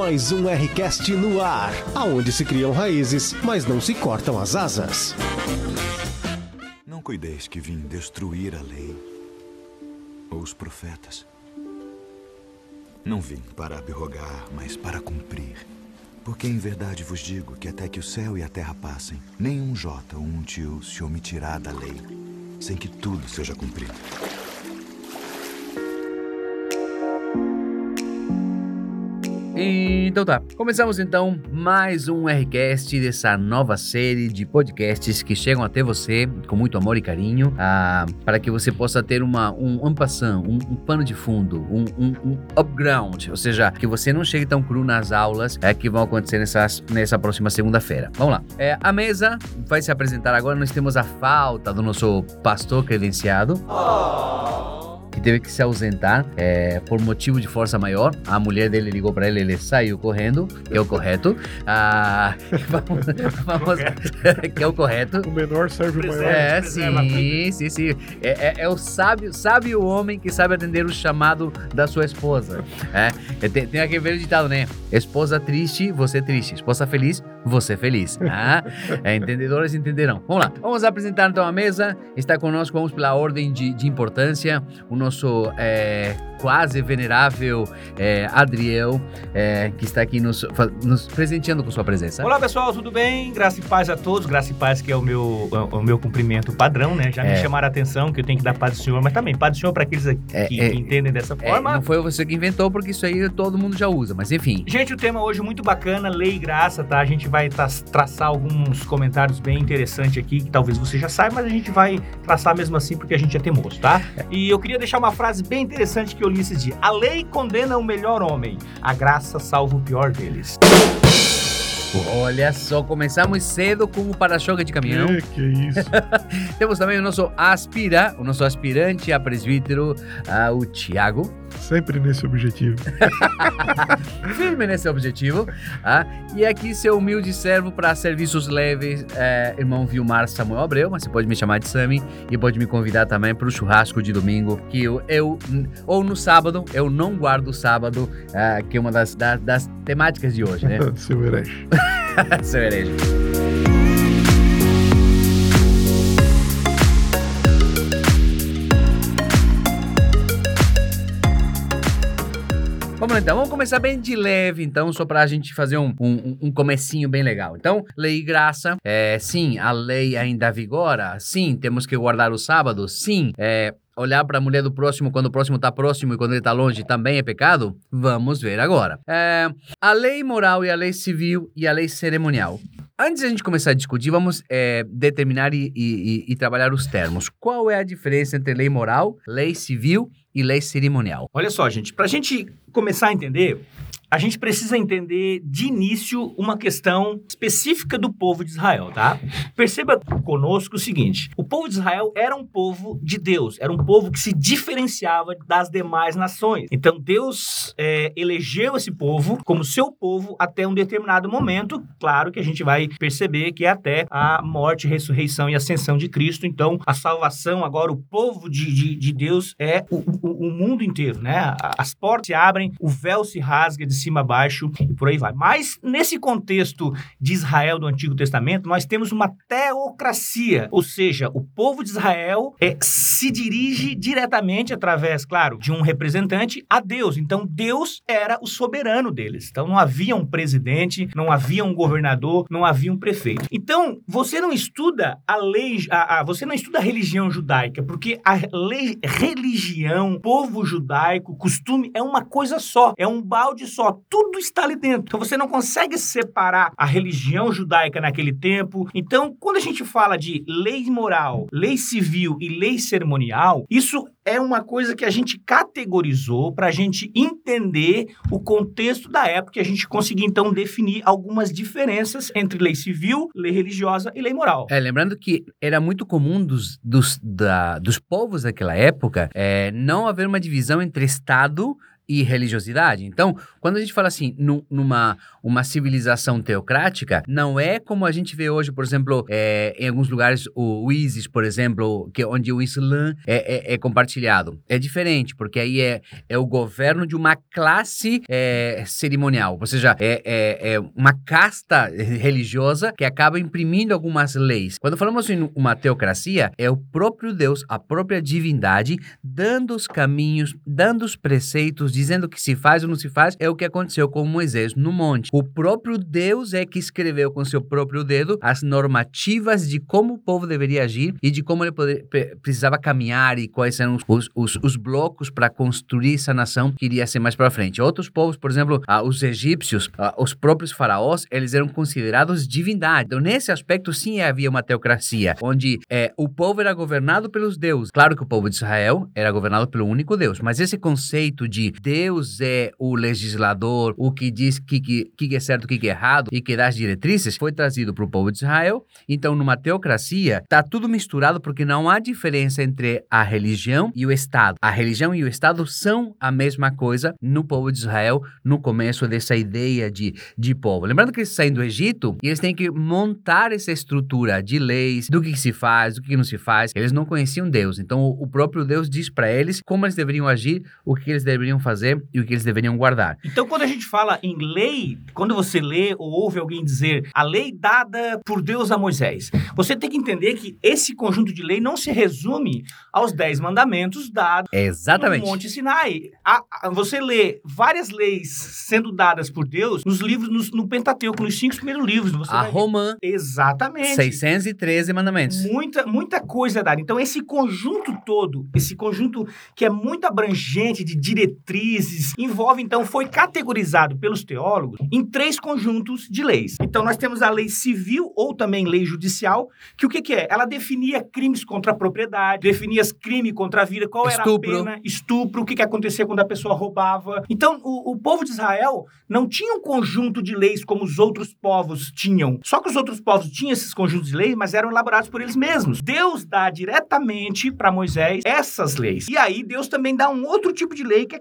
Mais um Rcast no ar, aonde se criam raízes, mas não se cortam as asas. Não cuideis que vim destruir a lei ou os profetas. Não vim para abrogar, mas para cumprir. Porque em verdade vos digo que até que o céu e a terra passem, nenhum jota ou um tio se omitirá da lei, sem que tudo seja cumprido. Então tá, começamos então mais um Rcast dessa nova série de podcasts que chegam até você com muito amor e carinho, ah, para que você possa ter uma, um ampassão, um, um pano de fundo, um, um, um upground, ou seja, que você não chegue tão cru nas aulas é, que vão acontecer nessas, nessa próxima segunda-feira. Vamos lá, é, a mesa vai se apresentar agora, nós temos a falta do nosso pastor credenciado. Oh que teve que se ausentar é, por motivo de força maior. A mulher dele ligou para ele, ele saiu correndo, que é o correto. Ah, vamos, vamos, que é o correto. O menor serve o maior. É, sim, sim, sim. É, é, é, o sábio, sábio homem que sabe atender o chamado da sua esposa. É, tem, tem aquele velho ditado, né? Esposa triste, você triste. Esposa feliz, você feliz. Ah, é, entendedores entenderão. Vamos lá, vamos apresentar então a mesa. Está conosco, vamos pela ordem de, de importância, o nosso é, quase venerável é, Adriel, é, que está aqui nos, nos, presenteando com sua presença. Olá pessoal, tudo bem? Graça e paz a todos, graça e paz que é o meu, o meu cumprimento padrão, né? Já me é. chamaram a atenção que eu tenho que dar paz do Senhor, mas também paz do Senhor para aqueles que, é, que, é, entendem dessa forma. não foi você que inventou, porque isso aí todo mundo já usa, mas enfim. Gente, o tema hoje é muito bacana, lei e graça, tá? A gente vai traçar alguns comentários bem interessantes aqui, que talvez você já saiba, mas a gente vai traçar mesmo assim porque a gente é teimoso, tá? E eu queria deixar uma frase bem interessante que eu li esses dias. A lei condena o melhor homem, a graça salva o pior deles. Olha só, começamos cedo com o para-choque de caminhão. Que, que isso. Temos também o nosso aspira, o nosso aspirante a presbítero, uh, o Tiago. Sempre nesse objetivo. Firme nesse objetivo. Ah, e aqui seu humilde servo para serviços leves, é, irmão Vilmar Samuel Abreu, mas você pode me chamar de Sami e pode me convidar também para o churrasco de domingo, que eu, eu, ou no sábado, eu não guardo o sábado, é, que é uma das, das, das temáticas de hoje, né? Seu herege. Seu herege. Vamos então, vamos começar bem de leve então, só pra gente fazer um, um, um comecinho bem legal. Então, lei e graça, é, sim, a lei ainda vigora, sim, temos que guardar o sábado, sim, é, olhar para a mulher do próximo quando o próximo está próximo e quando ele está longe também é pecado? Vamos ver agora. É, a lei moral e a lei civil e a lei cerimonial. Antes de a gente começar a discutir, vamos é, determinar e, e, e, trabalhar os termos. Qual é a diferença entre lei moral, lei civil e lei cerimonial? Olha só, gente, para a gente começar a entender, a gente precisa entender de início uma questão específica do povo de Israel, tá? Perceba conosco o seguinte: o povo de Israel era um povo de Deus, era um povo que se diferenciava das demais nações. Então Deus é, elegeu esse povo como seu povo até um determinado momento. Claro que a gente vai perceber que é até a morte, ressurreição e ascensão de Cristo. Então a salvação, agora o povo de, de, de Deus é o, o, o mundo inteiro, né? As portas se abrem, o véu se rasga de cima a baixo e por aí vai. Mas nesse contexto de Israel do Antigo Testamento, nós temos uma teocracia, ou seja, o povo de Israel é, se dirige diretamente através, claro, de um representante a Deus. Então Deus era o soberano deles. Então não havia um presidente, não havia um governador, não havia um prefeito. Então você não estuda a lei, a, a, você não estuda a religião judaica, porque a lei, religião, povo judaico, costume é uma coisa só, é um balde só tudo está ali dentro. Então você não consegue separar a religião judaica naquele tempo. Então, quando a gente fala de lei moral, lei civil e lei cerimonial, isso é uma coisa que a gente categorizou para a gente entender o contexto da época e a gente conseguir então definir algumas diferenças entre lei civil, lei religiosa e lei moral. É, lembrando que era muito comum dos, dos, da, dos povos daquela época é, não haver uma divisão entre Estado e religiosidade. Então, quando a gente fala assim, nu- numa uma civilização teocrática, não é como a gente vê hoje, por exemplo, é, em alguns lugares, o, o ISIS, por exemplo, que, onde o Islã é, é- é compartilhado. É diferente, porque aí é, é o governo de uma classe é, cerimonial, ou seja, é, é- é uma casta religiosa que acaba imprimindo algumas leis. Quando falamos em uma teocracia, é o próprio Deus, a própria divindade, dando os caminhos, dando os preceitos, dizendo que se faz ou não se faz, é o que aconteceu com Moisés no monte. O próprio Deus é que escreveu com seu próprio dedo as normativas de como o povo deveria agir e de como ele poder- pre- precisava caminhar e quais eram os, os, os, os blocos para construir essa nação que iria ser mais para frente. Outros povos, por exemplo, os egípcios, os próprios faraós, eles eram considerados divindade. Então, nesse aspecto, sim havia uma teocracia, onde eh, o povo era governado pelos deuses. Claro que o povo de Israel era governado pelo único Deus, mas esse conceito de Deus é o legislador, o que diz o que, que, que é certo, o que, que é errado e que dá as diretrizes, foi trazido para o povo de Israel. Então, numa teocracia, tá tudo misturado porque não há diferença entre a religião e o Estado. A religião e o Estado são a mesma coisa no povo de Israel no começo dessa ideia de, de povo. Lembrando que eles saem do Egito e eles têm que montar essa estrutura de leis, do que se faz, do que não se faz. Eles não conheciam Deus. Então, o, o próprio Deus diz para eles como eles deveriam agir, o que eles deveriam fazer e o que eles deveriam guardar. Então, quando a gente fala em lei, quando você lê ou ouve alguém dizer a lei dada por Deus a Moisés, você tem que entender que esse conjunto de lei não se resume aos dez mandamentos dados Exatamente. no Monte Sinai. A- a- você lê várias leis sendo dadas por Deus nos livros, nos- no Pentateuco, nos cinco primeiros livros. Você A Romã, Exatamente. 613 mandamentos. Muita, muita coisa é dada. Então, esse conjunto todo, esse conjunto que é muito abrangente de diretrizes, envolve, então, foi categorizado pelos teólogos em três conjuntos de leis. Então, nós temos a lei civil ou também lei judicial, que o que, que é? Ela definia crimes contra a propriedade, definia crime contra a vida, qual Estupro. era a pena, estupro, o que, que acontecia quando a pessoa roubava. Então, o, o povo de Israel não tinha um conjunto de leis como os outros povos tinham. Só que os outros povos tinham esses conjuntos de leis, mas eram elaborados por eles mesmos. Deus dá diretamente para Moisés essas leis. E aí Deus também dá um outro tipo de lei que é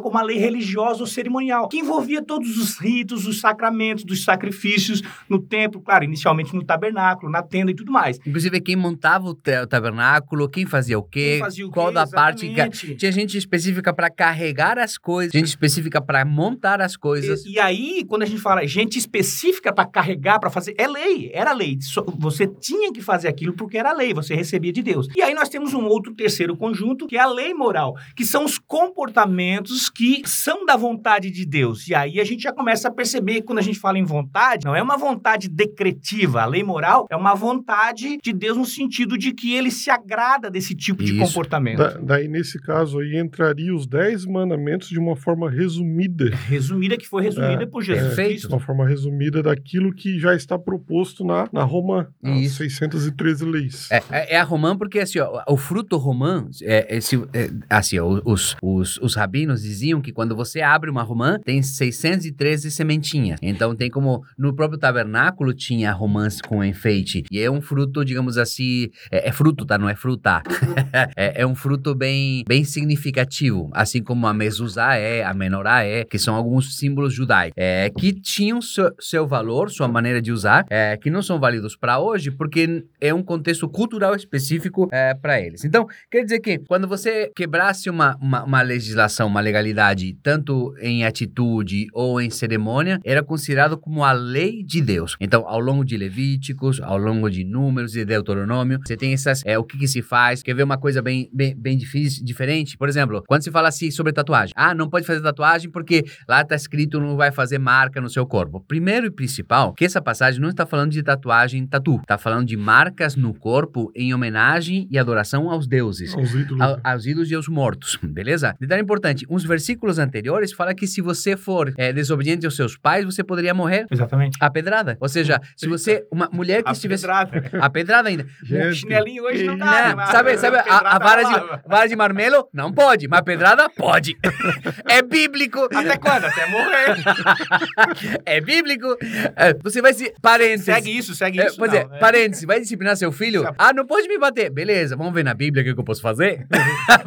como a lei religiosa ou cerimonial, que envolvia todos os ritos, os sacramentos, dos sacrifícios no templo, claro, inicialmente no tabernáculo, na tenda e tudo mais. Inclusive, quem montava o, o tabernáculo, quem fazia o quê, Quem fazia o qual quê, da parte. exatamente. Tinha gente específica para carregar as coisas, gente específica para montar as coisas. E, e aí, quando a gente fala gente específica para carregar, para fazer, é lei, era lei. Você tinha que fazer aquilo porque era lei, você recebia de Deus. E aí nós temos um outro terceiro conjunto, que é a lei moral, que são os comportamentos que são da vontade de Deus. E aí a gente já começa a perceber que quando a gente fala em vontade, não é uma vontade decretiva. A lei moral é uma vontade de Deus no sentido de que ele se agrada desse tipo de Isso. comportamento. Da- daí, nesse caso aí, entraria os dez mandamentos de uma forma resumida. Resumida, que foi resumida É, por Jesus perfeito. Cristo. Uma forma resumida daquilo que já está proposto na, na Roma, as Isso. 613 leis. É, é- é a romã porque assim, ó, o fruto romã, é, é, se- é, assim, ó, os, os, os rabinos diziam que quando você abre uma romã, tem 613 sementinhas. Então tem como, no próprio tabernáculo tinha romãs com enfeite. E é um fruto, digamos assim, é, é fruto, tá? Não é fruta. é, é um fruto bem, bem significativo, assim como a mezuzá é, a menorá é, que são alguns símbolos judaicos, é, que tinham seu, seu valor, sua maneira de usar, é, que não são válidos para hoje, porque é um contexto cultural específico é, para eles. Então, quer dizer que quando você quebrasse uma, uma, uma legislação, legalidade, tanto em atitude ou em cerimônia, era considerado como a lei de Deus. Então, ao longo de Levíticos, ao longo de Números e Deuteronômio, você tem essas, é, o que, que se faz. Quer ver uma coisa bem, bem, bem difícil, diferente? Por exemplo, quando se fala assim sobre tatuagem. Ah, não pode fazer tatuagem porque lá tá escrito não vai fazer marca no seu corpo. Primeiro e principal, que essa passagem não está falando de tatuagem tatu. Está falando de marcas no corpo em homenagem e adoração aos deuses Aos ídolos. ao- aos ídolos e aos mortos, beleza? Detalhe importante, uns versículos anteriores fala que se você for é, desobediente aos seus pais, você poderia morrer Exatamente. a pedrada. Ou seja, se você, uma mulher que A estivesse... pedrada. A pedrada ainda. O Gente, chinelinho hoje não Não, dá. né? sabe, sabe a, a vara, de, vara de marmelo? Não pode, mas pedrada pode. É bíblico. Até quando? Até morrer. É bíblico. É, Você vai se... Parênteses. segue isso, segue É, isso. pois não, é, né? parênteses, vai disciplinar seu filho? Ah, não pode me bater. Beleza, vamos ver na Bíblia o que eu posso fazer?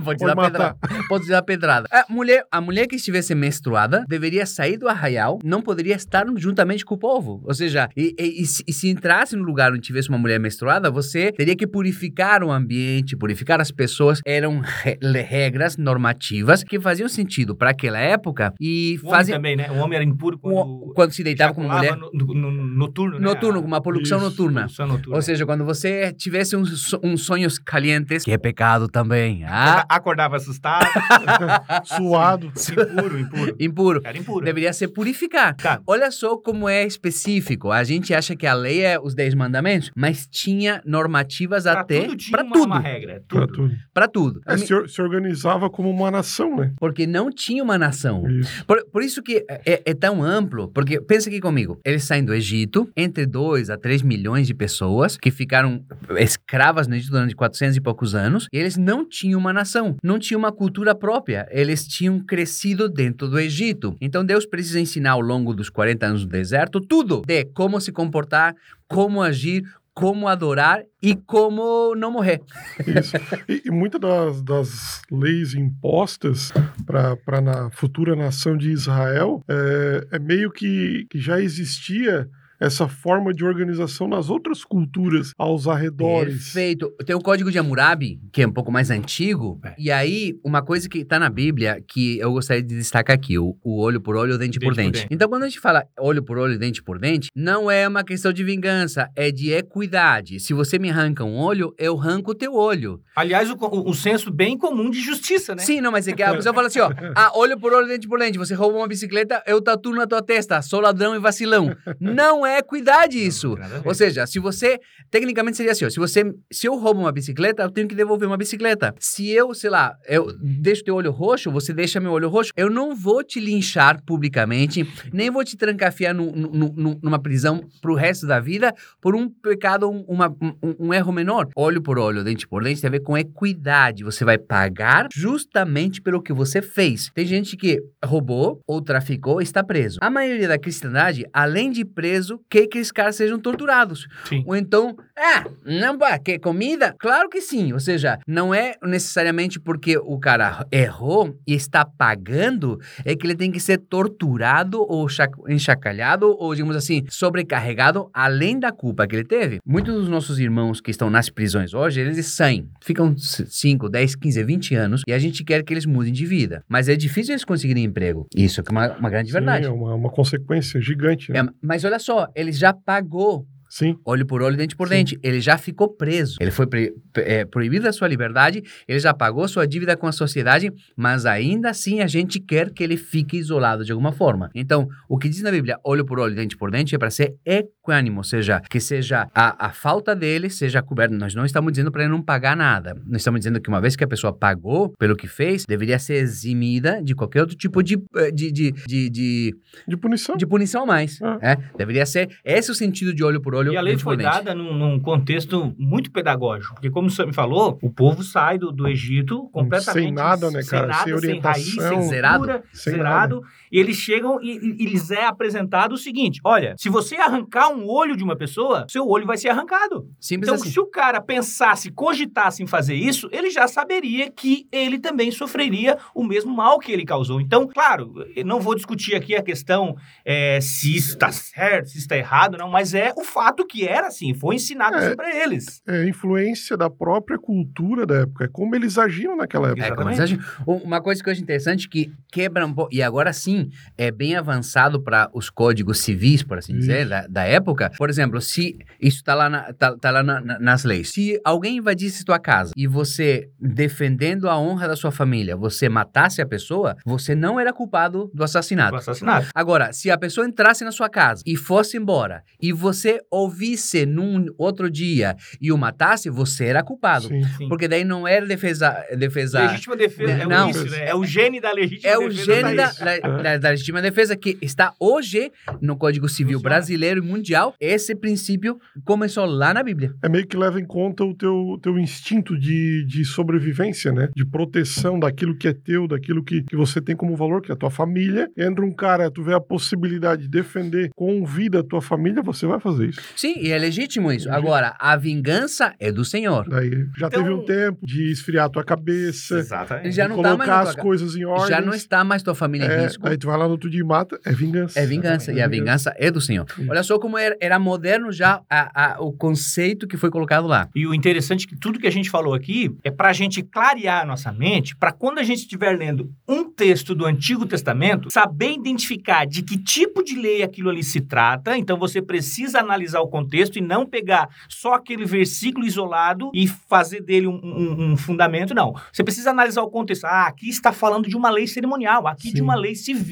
pode te Pode dar pedrada. Pode te dar pedrada. É, mulher, a mulher que estivesse menstruada deveria sair do arraial, não poderia estar juntamente com o povo. Ou seja, e, e- e se, e se entrasse no lugar onde tivesse uma mulher menstruada, você teria que purificar o ambiente, purificar as pessoas. Eram re- regras normativas que faziam sentido para aquela época e O homem faziam. também, né? O homem era impuro quando... Quando, quando se deitava com mulher. ejaculava No, no, no- noturno, né? Noturno, com uma poluição Isso, noturna. noturna. Ou seja, quando você tivesse uns sonhos calientes, que é pecado também. Ah, Acordava assustado, Suado. impuro, impuro. impuro. Era impuro. Deveria ser purificar. Tá. Olha só como é específico. A gente acha que a lei é os 10 mandamentos, mas tinha normativas Pra até tudo tinha para uma, tudo. uma regra. Pra Tudo. tudo. Para tudo. É, se, se organizava como uma nação, né? Porque não tinha uma nação. Isso. Por, por isso que é, é tão amplo, porque pensa aqui comigo, eles saem do Egito, entre 2 a 3 milhões de pessoas que ficaram escravas no Egito durante 400 e poucos anos, e eles não tinham uma nação, não tinham uma cultura própria, eles tinham crescido dentro do Egito. Então Deus precisa ensinar ao longo dos 40 anos do deserto tudo de como se comportar, como agir, como adorar e como não morrer. Isso. E, e muitas das, das leis impostas para na futura nação de Israel é, é meio que, que já existia essa forma de organização nas outras culturas aos arredores. Perfeito. Tem o Código de Hammurabi, que é um pouco mais antigo. É. E aí, uma coisa que tá na Bíblia que eu gostaria de destacar aqui: o, o olho por olho, o dente, por Dente por dente. dente. Então, quando a gente fala olho por olho, dente por dente, não é uma questão de vingança, é de equidade. Se você me arranca um olho, eu arranco o teu olho. Aliás, o, o, o senso bem comum de justiça, né? Sim, não, mas é que a pessoa fala assim: ó, ah, olho por olho, dente por dente. Você rouba uma bicicleta, eu tatuo na tua testa. Sou ladrão e vacilão. Não é equidade isso. ver. Ou seja, se você. Tecnicamente seria assim: ó, se você. Se eu roubo uma bicicleta, eu tenho que devolver uma bicicleta. Se eu, sei lá, eu deixo teu olho roxo, você deixa meu olho roxo, eu não vou te linchar publicamente, nem vou te trancafiar nu- nu- nu- numa prisão pro resto da vida por um pecado, um, uma- um- um erro menor. Olho por olho, dente por dente, tem a ver com equidade. Você vai pagar justamente pelo que você fez. Tem gente que roubou ou traficou e está preso. A maioria da cristandade, além de preso, que esses caras sejam torturados. Sim. Ou então, ah, não, quer comida? Claro que sim. Ou seja, não é necessariamente porque o cara errou e está pagando, é que ele tem que ser torturado ou enxacalhado ou, digamos assim, sobrecarregado além da culpa que ele teve. Muitos dos nossos irmãos que estão nas prisões hoje, eles saem, ficam 5, 10, 15, 20 anos e a gente quer que eles mudem de vida. Mas é difícil eles conseguirem emprego. Isso é uma, uma grande Sim, verdade. é uma, uma consequência gigante. Né? É, mas olha só, ele já pagou Sim. olho por olho, dente por Sim. dente. Ele já ficou preso. Ele foi pre- é, proibido da sua liberdade, ele já pagou sua dívida com a sociedade, mas ainda assim a gente quer que ele fique isolado de alguma forma. Então, o que diz na Bíblia, olho por olho, dente por dente, é para ser equânimo, ou seja, que seja a, a falta dele seja coberta. Nós não estamos dizendo para ele não pagar nada. Nós estamos dizendo que uma vez que a pessoa pagou pelo que fez, deveria ser eximida de qualquer outro tipo de, eh, de, de, de, de, De punição. de punição mais. Ah. É, deveria ser. Esse é o sentido de olho por olho, E a lei foi dada num, num contexto muito pedagógico. Porque, como você me falou, o povo sai do, do Egito completamente... Sem nada, né, cara? Sem, Sem nada, sem raiz, sem orientação. Zerado. cultura, Sem zerado. E eles chegam e, e- e lhes é apresentado o seguinte, olha, se você arrancar um olho de uma pessoa, seu olho vai ser arrancado. Simples Então, assim. se o cara pensasse, cogitasse em fazer isso, ele já saberia que ele também sofreria o mesmo mal que ele causou. Então, claro, eu não vou discutir aqui a questão é, se isso está certo, se está errado, não, mas é o fato que era assim, foi ensinado É. assim para eles. É influência da própria cultura da época. É como eles agiam naquela época. É, como eles agem. Um- Uma coisa que eu acho interessante que quebra um pouco, e agora sim, é bem avançado para os códigos civis, por assim dizer, da, da época. Por exemplo, se isso está lá, na- tá, tá lá na- na- nas leis. Se alguém invadisse tua casa e você, defendendo a honra da sua família, você matasse a pessoa, você não era culpado do assassinato. O assassinato. Agora, se a pessoa entrasse na sua casa e fosse embora, e você ouvisse num outro dia e o matasse, você era culpado. Sim. Sim. Porque daí não era defesa. defesa Legítima defesa, é Não. o início, né? É o gene da legítima é o defesa. gene da, da, da- da legítima defesa que está hoje no Código Civil brasileiro e mundial. Esse princípio começou lá na Bíblia. É meio que leva em conta o teu, teu instinto de, de sobrevivência, né? De proteção daquilo que é teu, daquilo que, que você tem como valor, que é a tua família. Entra um cara, tu vê a possibilidade de defender com vida a tua família, você vai fazer isso. Sim, e é legítimo isso. Agora, a vingança é do Senhor. Daí já Então- teve um tempo de esfriar a tua cabeça, Exatamente. Já de não tá mais colocar na as tua- coisas em ordem. Já não está mais tua família em é, risco. Aí tu vai lá no outro dia e mata, é vingança. É vingança, e a vingança é do Senhor. Olha só como era, era moderno já a- a- o conceito que foi colocado lá. E o interessante é que tudo que a gente falou aqui é para a gente clarear a nossa mente, para quando a gente estiver lendo um texto do Antigo Testamento, saber identificar de que tipo de lei aquilo ali se trata. Então você precisa analisar o contexto e não pegar só aquele versículo isolado e fazer dele um, um- um fundamento. Não. Você precisa analisar o contexto. Ah, aqui está falando de uma lei cerimonial, aqui de Sim. uma lei civil,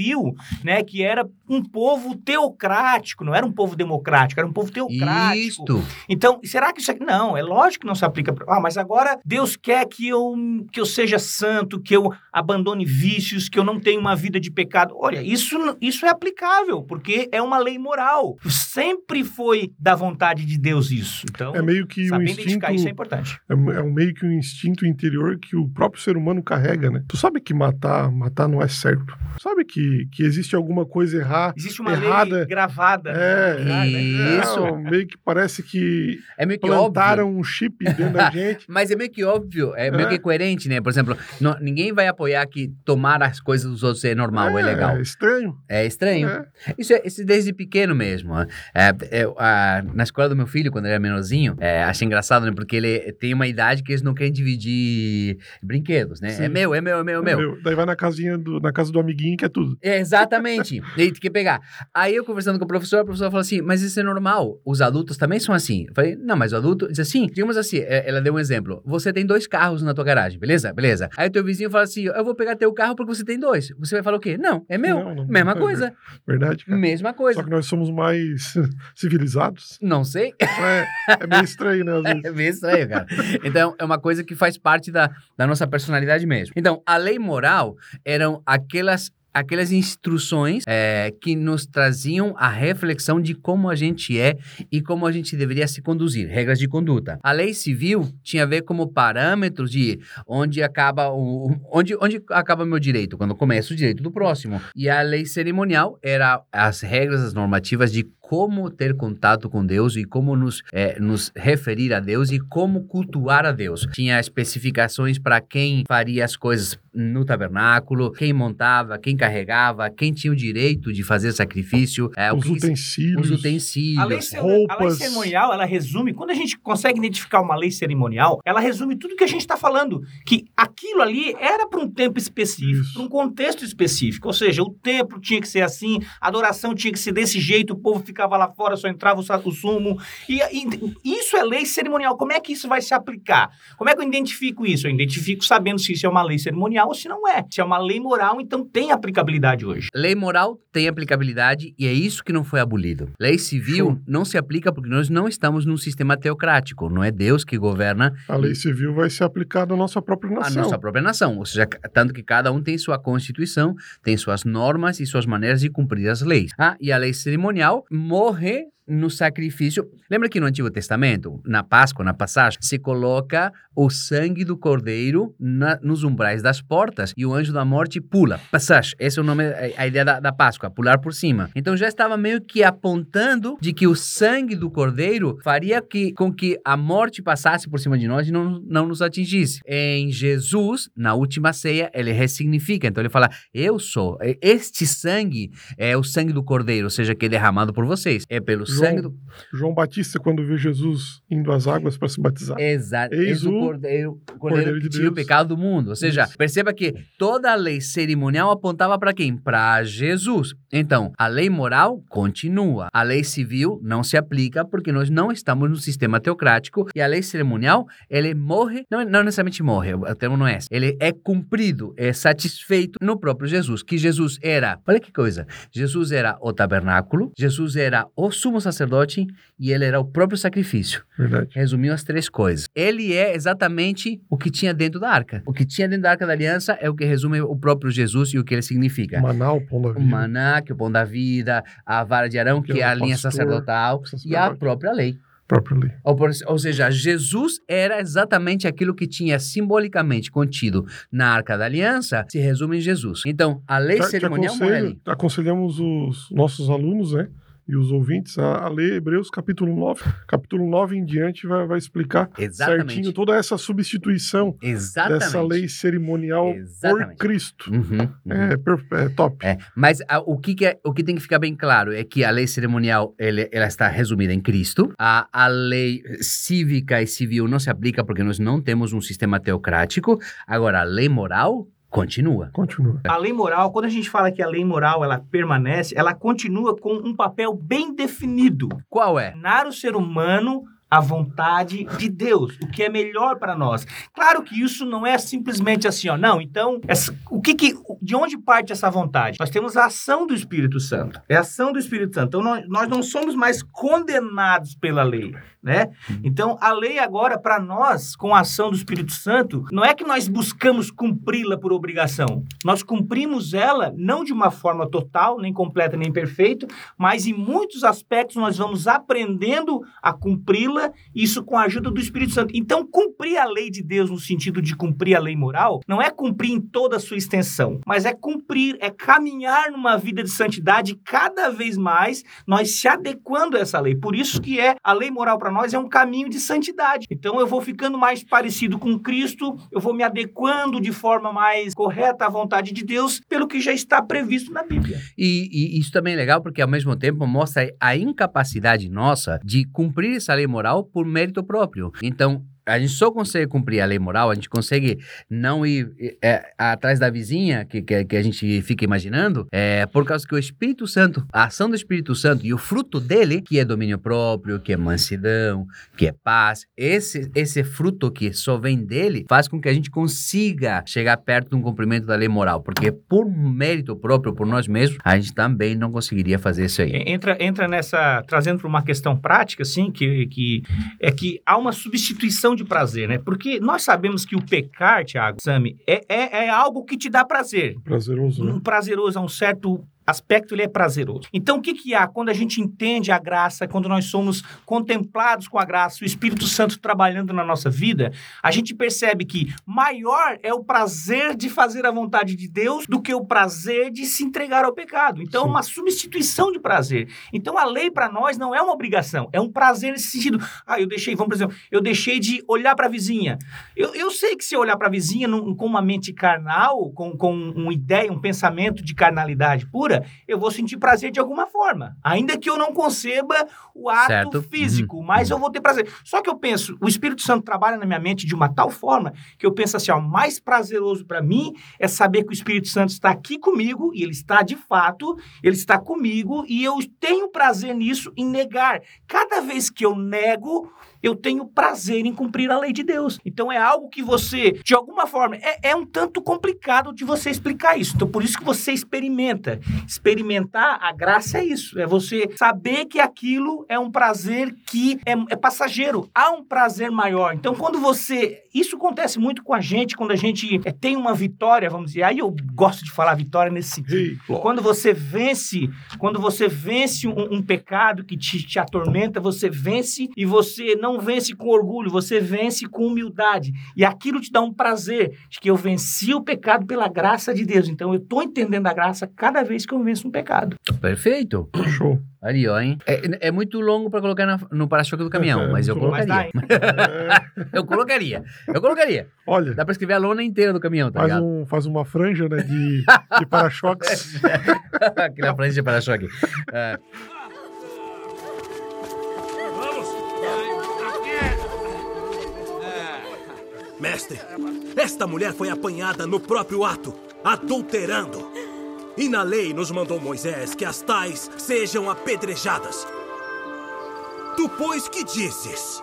né? Que era um povo teocrático, não era um povo democrático, era um povo teocrático. Isto. Então, será que isso aqui. Não, é lógico que não se aplica. Pra... Ah, mas agora Deus quer que eu, que eu seja santo, que eu abandone vícios, que eu não tenha uma vida de pecado. Olha, isso, isso é aplicável, porque é uma lei moral. Sempre foi da vontade de Deus isso. Então, É meio que um saber instinto. identificar isso é importante. É, é um meio que um instinto interior que o próprio ser humano carrega, né? Tu sabe que matar, matar não é certo. Sabe que, que existe alguma coisa errada. Existe uma Errada. lei gravada. É, né? Isso. É, meio que parece que É meio que óbvio. plantaram um chip dentro da gente. Mas é meio que óbvio, é meio É. que coerente, né? Por exemplo, não- ninguém vai apoiar que tomar as coisas dos outros é normal, é, legal. É estranho. É estranho. É. Isso, é, isso desde pequeno mesmo. né? É, é, a- na escola do meu filho, quando ele era menorzinho, é, achei engraçado, né? Porque ele tem uma idade que eles não querem dividir brinquedos, né? Sim. É meu, é meu, é meu, é meu. Meu, Daí vai na casinha do, na casa do amiguinho que é tudo. É, exatamente. Ele tem que pegar. Aí eu conversando com o professor, a professora falou assim: Mas isso é normal. Os adultos também são assim. Eu falei: Não, mas o adulto diz assim. Digamos assim, é, ela deu um exemplo. Você tem dois carros na tua garagem, beleza? Beleza. Aí o teu vizinho fala assim: Eu vou pegar teu carro porque você tem dois. Você vai falar o quê? Não, é meu. Não, não- Mesma é coisa. Verdade, cara. Mesma coisa. Só que nós somos mais civilizados. Não sei. É, é meio estranho, né? Às vezes. É meio estranho, cara. Então, é uma coisa que faz parte da, da nossa personalidade mesmo. Então, a lei moral eram aquelas aquelas instruções é, que nos traziam a reflexão de como a gente é e como a gente deveria se conduzir, regras de conduta. A lei civil tinha a ver como parâmetros de onde acaba o onde, onde acaba meu direito, quando começa o direito do próximo. E a lei cerimonial era as regras, as normativas de como ter contato com Deus e como nos, é, nos referir a Deus e como cultuar a Deus. Tinha especificações para quem faria as coisas no tabernáculo, quem montava, quem carregava, quem tinha o direito de fazer sacrifício, é, Os que utensílios. os utensílios. A lei, ce- a roupas. lei cerimonial, ela resume, quando a gente consegue identificar uma lei cerimonial, ela resume tudo que a gente está falando. Que aquilo ali era para um tempo específico, para um contexto específico. Ou seja, o templo tinha que ser assim, a adoração tinha que ser desse jeito, o povo ficava lá fora, só entrava o, sumo. E, e isso é lei cerimonial. Como é que isso vai se aplicar? Como é que eu identifico isso? Eu identifico sabendo se isso é uma lei cerimonial ou se não é. Se é uma lei moral, então tem aplicabilidade hoje. Lei moral tem aplicabilidade e é isso que não foi abolido. Lei civil Show. não se aplica porque nós não estamos num sistema teocrático. Não é Deus que governa A lei civil vai ser aplicada à nossa própria nação. nossa própria nação. Ou seja, tanto que cada um tem sua constituição, tem suas normas e suas maneiras de cumprir as leis. Ah, e a lei cerimonial morre no sacrifício. Lembra que no Antigo Testamento, na Páscoa, na passagem, se coloca o sangue do cordeiro na- nos umbrais das portas e o anjo da morte pula. Passagem, esse é o nome, a a ideia da, da Páscoa, pular por cima. Então já estava meio que apontando de que o sangue do cordeiro faria que, com que a morte passasse por cima de nós e não, não nos atingisse. Em Jesus, na última ceia, ele ressignifica. Então ele fala: Eu sou. Este sangue é o sangue do cordeiro, ou seja, que é derramado por vocês. É pelo sangue do. João Batista, quando vê Jesus indo às águas para se batizar. Exato. Eis Eis o o cordeiro, cordeiro Cordeiro que de tira o pecado do mundo. Ou seja, Isso. perceba que toda a lei cerimonial apontava para quem? Para Jesus. Então, a lei moral continua. A lei civil não se aplica porque nós não estamos no sistema teocrático e a lei cerimonial, ele morre, não, não necessariamente morre, o termo não é esse. Ele é cumprido, é satisfeito no próprio Jesus, que Jesus era, olha que coisa, Jesus era o tabernáculo, Jesus era o sumo sacerdote e ele era o próprio sacrifício Verdade. resumiu as três coisas. Ele é exatamente o que tinha dentro da arca. O que tinha dentro da arca da aliança é o que resume o próprio Jesus e o que ele significa. Maná, o pão da O vida. maná, que é o pão da vida, a vara de Arão, que, Que é é a o linha pastor, sacerdotal, e a sacerdote. própria lei. Própria lei. Ou, ou seja, Jesus era exatamente aquilo que tinha simbolicamente contido na Arca da Aliança, se resume em Jesus. Então, a lei Te- te cerimonial ali. aconselho- aconselhamos os nossos alunos, né? E os ouvintes a, a ler Hebreus capítulo 9. Capítulo 9 em diante vai, vai explicar Exatamente. certinho toda essa substituição Exatamente. dessa lei cerimonial Exatamente. por Cristo. Uhum, uhum. É, é top. É, mas a- o, que, que é- o que tem que ficar bem claro é que a lei cerimonial ele- ela está resumida em Cristo. A, a lei cívica e civil não se aplica porque nós não temos um sistema teocrático. Agora, a lei moral continua. Continua. A lei moral, quando a gente fala que a lei moral ela permanece, ela continua com um papel bem definido. Qual é? Tornar o ser humano a vontade de Deus, o que é melhor para nós. Claro que isso não é simplesmente assim, ó. Não, então, essa- o que que, de onde parte essa vontade? Nós temos a ação do Espírito Santo. É a ação do Espírito Santo. Então, nós, nós não somos mais condenados pela lei, né? Então, a lei agora, para nós, com a ação do Espírito Santo, não é que nós buscamos cumpri-la por obrigação. Nós cumprimos ela não de uma forma total, nem completa, nem perfeita, mas em muitos aspectos nós vamos aprendendo a cumpri-la, isso com a ajuda do Espírito Santo. Então, cumprir a lei de Deus no sentido de cumprir a lei moral, não é cumprir em toda a sua extensão, mas é cumprir, é caminhar numa vida de santidade cada vez mais, nós se adequando a essa lei. Por isso que é a lei moral para nós é um caminho de santidade. Então, eu vou ficando mais parecido com Cristo, eu vou me adequando de forma mais correta à vontade de Deus, pelo que já está previsto na Bíblia. E, e isso também é legal porque, ao mesmo tempo, mostra a incapacidade nossa de cumprir essa lei moral por mérito próprio. Então, a gente só consegue cumprir a lei moral, a gente consegue não ir é, atrás da vizinha que, que, que a gente fica imaginando, é, por causa que o Espírito Santo, a ação do Espírito Santo e o fruto dele, que é domínio próprio, que é mansidão, que é paz, esse, esse fruto que só vem dele faz com que a gente consiga chegar perto de um cumprimento da lei moral, porque por mérito próprio, por nós mesmos, a gente também não conseguiria fazer isso aí. Entra, entra nessa, trazendo para uma questão prática, assim, que, que é que há uma substituição de prazer, né? Porque nós sabemos que o pecar, Thiago, Sami, é, é, é algo que te dá prazer. Prazeroso, né? Um prazeroso, a um certo aspecto ele é prazeroso. Então, o que, que há quando a gente entende a graça, quando nós somos contemplados com a graça, o Espírito Santo trabalhando na nossa vida, a gente percebe que maior é o prazer de fazer a vontade de Deus do que o prazer de se entregar ao pecado. Então, é Sim. uma substituição de prazer. Então, a lei para nós não é uma obrigação, é um prazer nesse sentido. Ah, eu deixei, vamos por exemplo, eu deixei de olhar para a vizinha. Eu, eu sei que se eu olhar para a vizinha num- com uma mente carnal, com, com uma ideia, um pensamento de carnalidade pura, eu vou sentir prazer de alguma forma. Ainda que eu não conceba o ato Certo. físico, mas eu vou ter prazer. Só que eu penso, o Espírito Santo trabalha na minha mente de uma tal forma que eu penso assim, ó, mais prazeroso para mim é saber que o Espírito Santo está aqui comigo, e ele está de fato, ele está comigo, e eu tenho prazer nisso, em negar. Cada vez que eu nego, eu tenho prazer em cumprir a lei de Deus. Então é algo que você, de alguma forma, é, é um tanto complicado de você explicar isso. Então por isso que você experimenta. Experimentar a graça é isso. É você saber que aquilo é um prazer que é, é passageiro. Há um prazer maior. Então quando você. Isso acontece muito com a gente, quando a gente é, tem uma vitória, vamos dizer. Aí eu gosto de falar vitória nesse sentido. Ei. Quando você vence, quando você vence um, um pecado que te, te atormenta, você vence e você não vence com orgulho, você vence com humildade. E aquilo te dá um prazer de que eu venci o pecado pela graça de Deus. Então eu tô entendendo a graça cada vez que eu venço um pecado. Perfeito. Show. Ali, ó, hein? É, é muito longo para colocar na- no para-choque do caminhão, É, mas eu muito longo. Mas dá, colocaria. É, Eu colocaria. Eu colocaria. olha, Dá pra escrever a lona inteira do caminhão, tá faz, ligado? um, faz uma franja né, de, de para-choques. Aquela frente de para-choque. É, Mestre, esta mulher foi apanhada no próprio ato, adulterando. E na lei nos mandou Moisés que as tais sejam apedrejadas. Tu, pois, que dizes?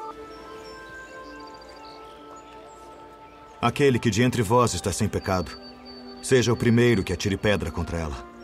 Aquele que de entre vós está sem pecado, seja o primeiro que atire pedra contra ela.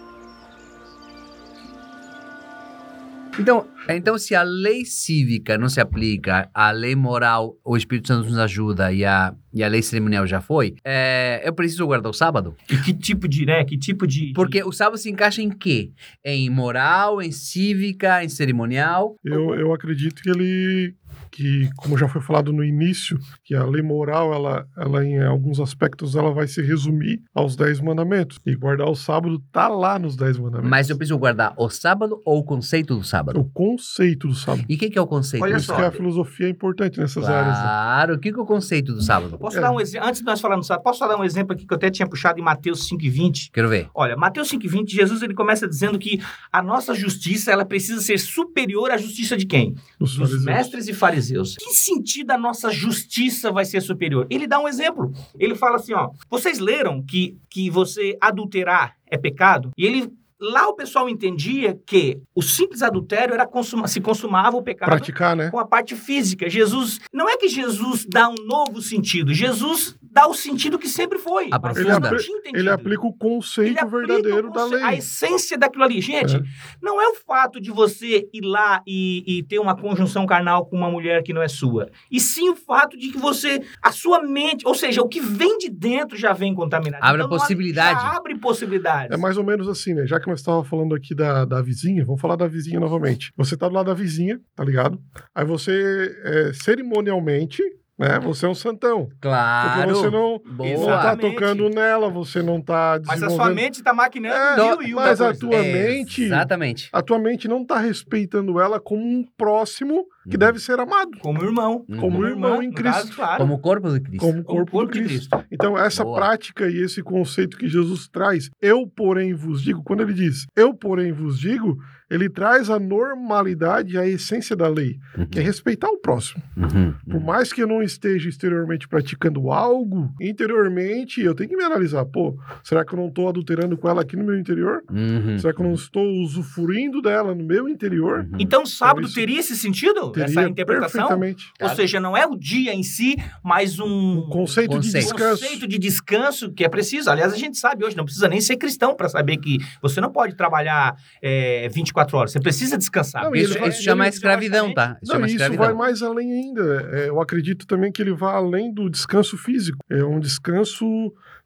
Então, então, se a lei cívica não se aplica, a lei moral, o Espírito Santo nos ajuda e a, e a lei cerimonial já foi, é, eu preciso guardar o sábado? E que tipo de, né? Que tipo de. de- Porque o sábado se encaixa em quê? Em moral, em cívica, em cerimonial? Eu, eu acredito que ele que, como já foi falado no início, que a lei moral, ela, ela em alguns aspectos, ela vai se resumir aos dez mandamentos. E guardar o sábado tá lá nos dez mandamentos. Mas eu preciso guardar o sábado ou o conceito do sábado? O conceito do sábado. E o que, que é o conceito Olha Por do isso só. que a sábado? filosofia é importante nessas áreas. né? Claro, o que, que é o conceito do sábado? Posso É. dar um exemplo? Antes de nós falarmos, sabe, posso dar um exemplo aqui que eu até tinha puxado em Mateus 5,20? Quero ver. Olha, Mateus 5,20, Jesus ele começa dizendo que a nossa justiça ela precisa ser superior à justiça de quem? Dos Dos mestres e fariseus. Que sentido a nossa justiça vai ser superior? Ele dá um exemplo. Ele fala assim, ó, vocês leram que, que você adulterar é pecado? E ele lá o pessoal entendia que o simples adultério era consuma, se consumava o pecado Praticar, né? com a parte física. Jesus, não é que Jesus dá um novo sentido, Jesus dá o sentido que sempre foi. Ele, não apli- tinha entendido. ele aplica o conceito aplica verdadeiro o da conce- lei. A essência daquilo ali. Gente, É. não é o fato de você ir lá e, e ter uma conjunção carnal com uma mulher que não é sua. E sim o fato de que você, a sua mente, ou seja, o que vem de dentro já vem contaminado. Abre Então, há- possibilidade. Já abre possibilidades. É mais ou menos assim, né? Já que nós estávamos falando aqui da, da vizinha, vamos falar da vizinha novamente. Você tá do lado da vizinha, tá ligado? Aí você, é, cerimonialmente, né? Você é um santão. Claro. Porque você não, Boa. não tá tocando nela, você não tá Mas a sua mente está maquinando É, mil e uma mas a tua mente- Exatamente. A tua mente não tá respeitando ela como um próximo que Uhum. deve ser amado. Como irmão. Uhum. Como irmão em Cristo. caso, claro. Como corpo de Cristo. Como o Como corpo, corpo do de Cristo. Cristo. Então, essa Boa. prática e esse conceito que Jesus traz, eu, porém, vos digo, quando ele diz eu, porém, vos digo, ele traz a normalidade e a essência da lei, Uhum. que é respeitar o próximo. Uhum. Por mais que eu não esteja exteriormente praticando algo, interiormente eu tenho que me analisar. Pô, será que eu não estou adulterando com ela aqui no meu interior? Uhum. Será que eu não estou usufruindo dela no meu interior? Uhum. Então, sábado isso- teria esse sentido? Essa Teria interpretação? perfeitamente. Ou seja, não é o dia em si, mas um O conceito, de Conceito. descanso. conceito de descanso que é preciso. Aliás, a gente sabe hoje, não precisa nem ser cristão para saber que você não pode trabalhar é, 24 horas. Você precisa descansar. Não, e Isso, vai- isso chama ele- escravidão, tá? Isso Não, chama isso escravidão. vai mais além ainda. É, eu acredito também que ele vai além do descanso físico. É um descanso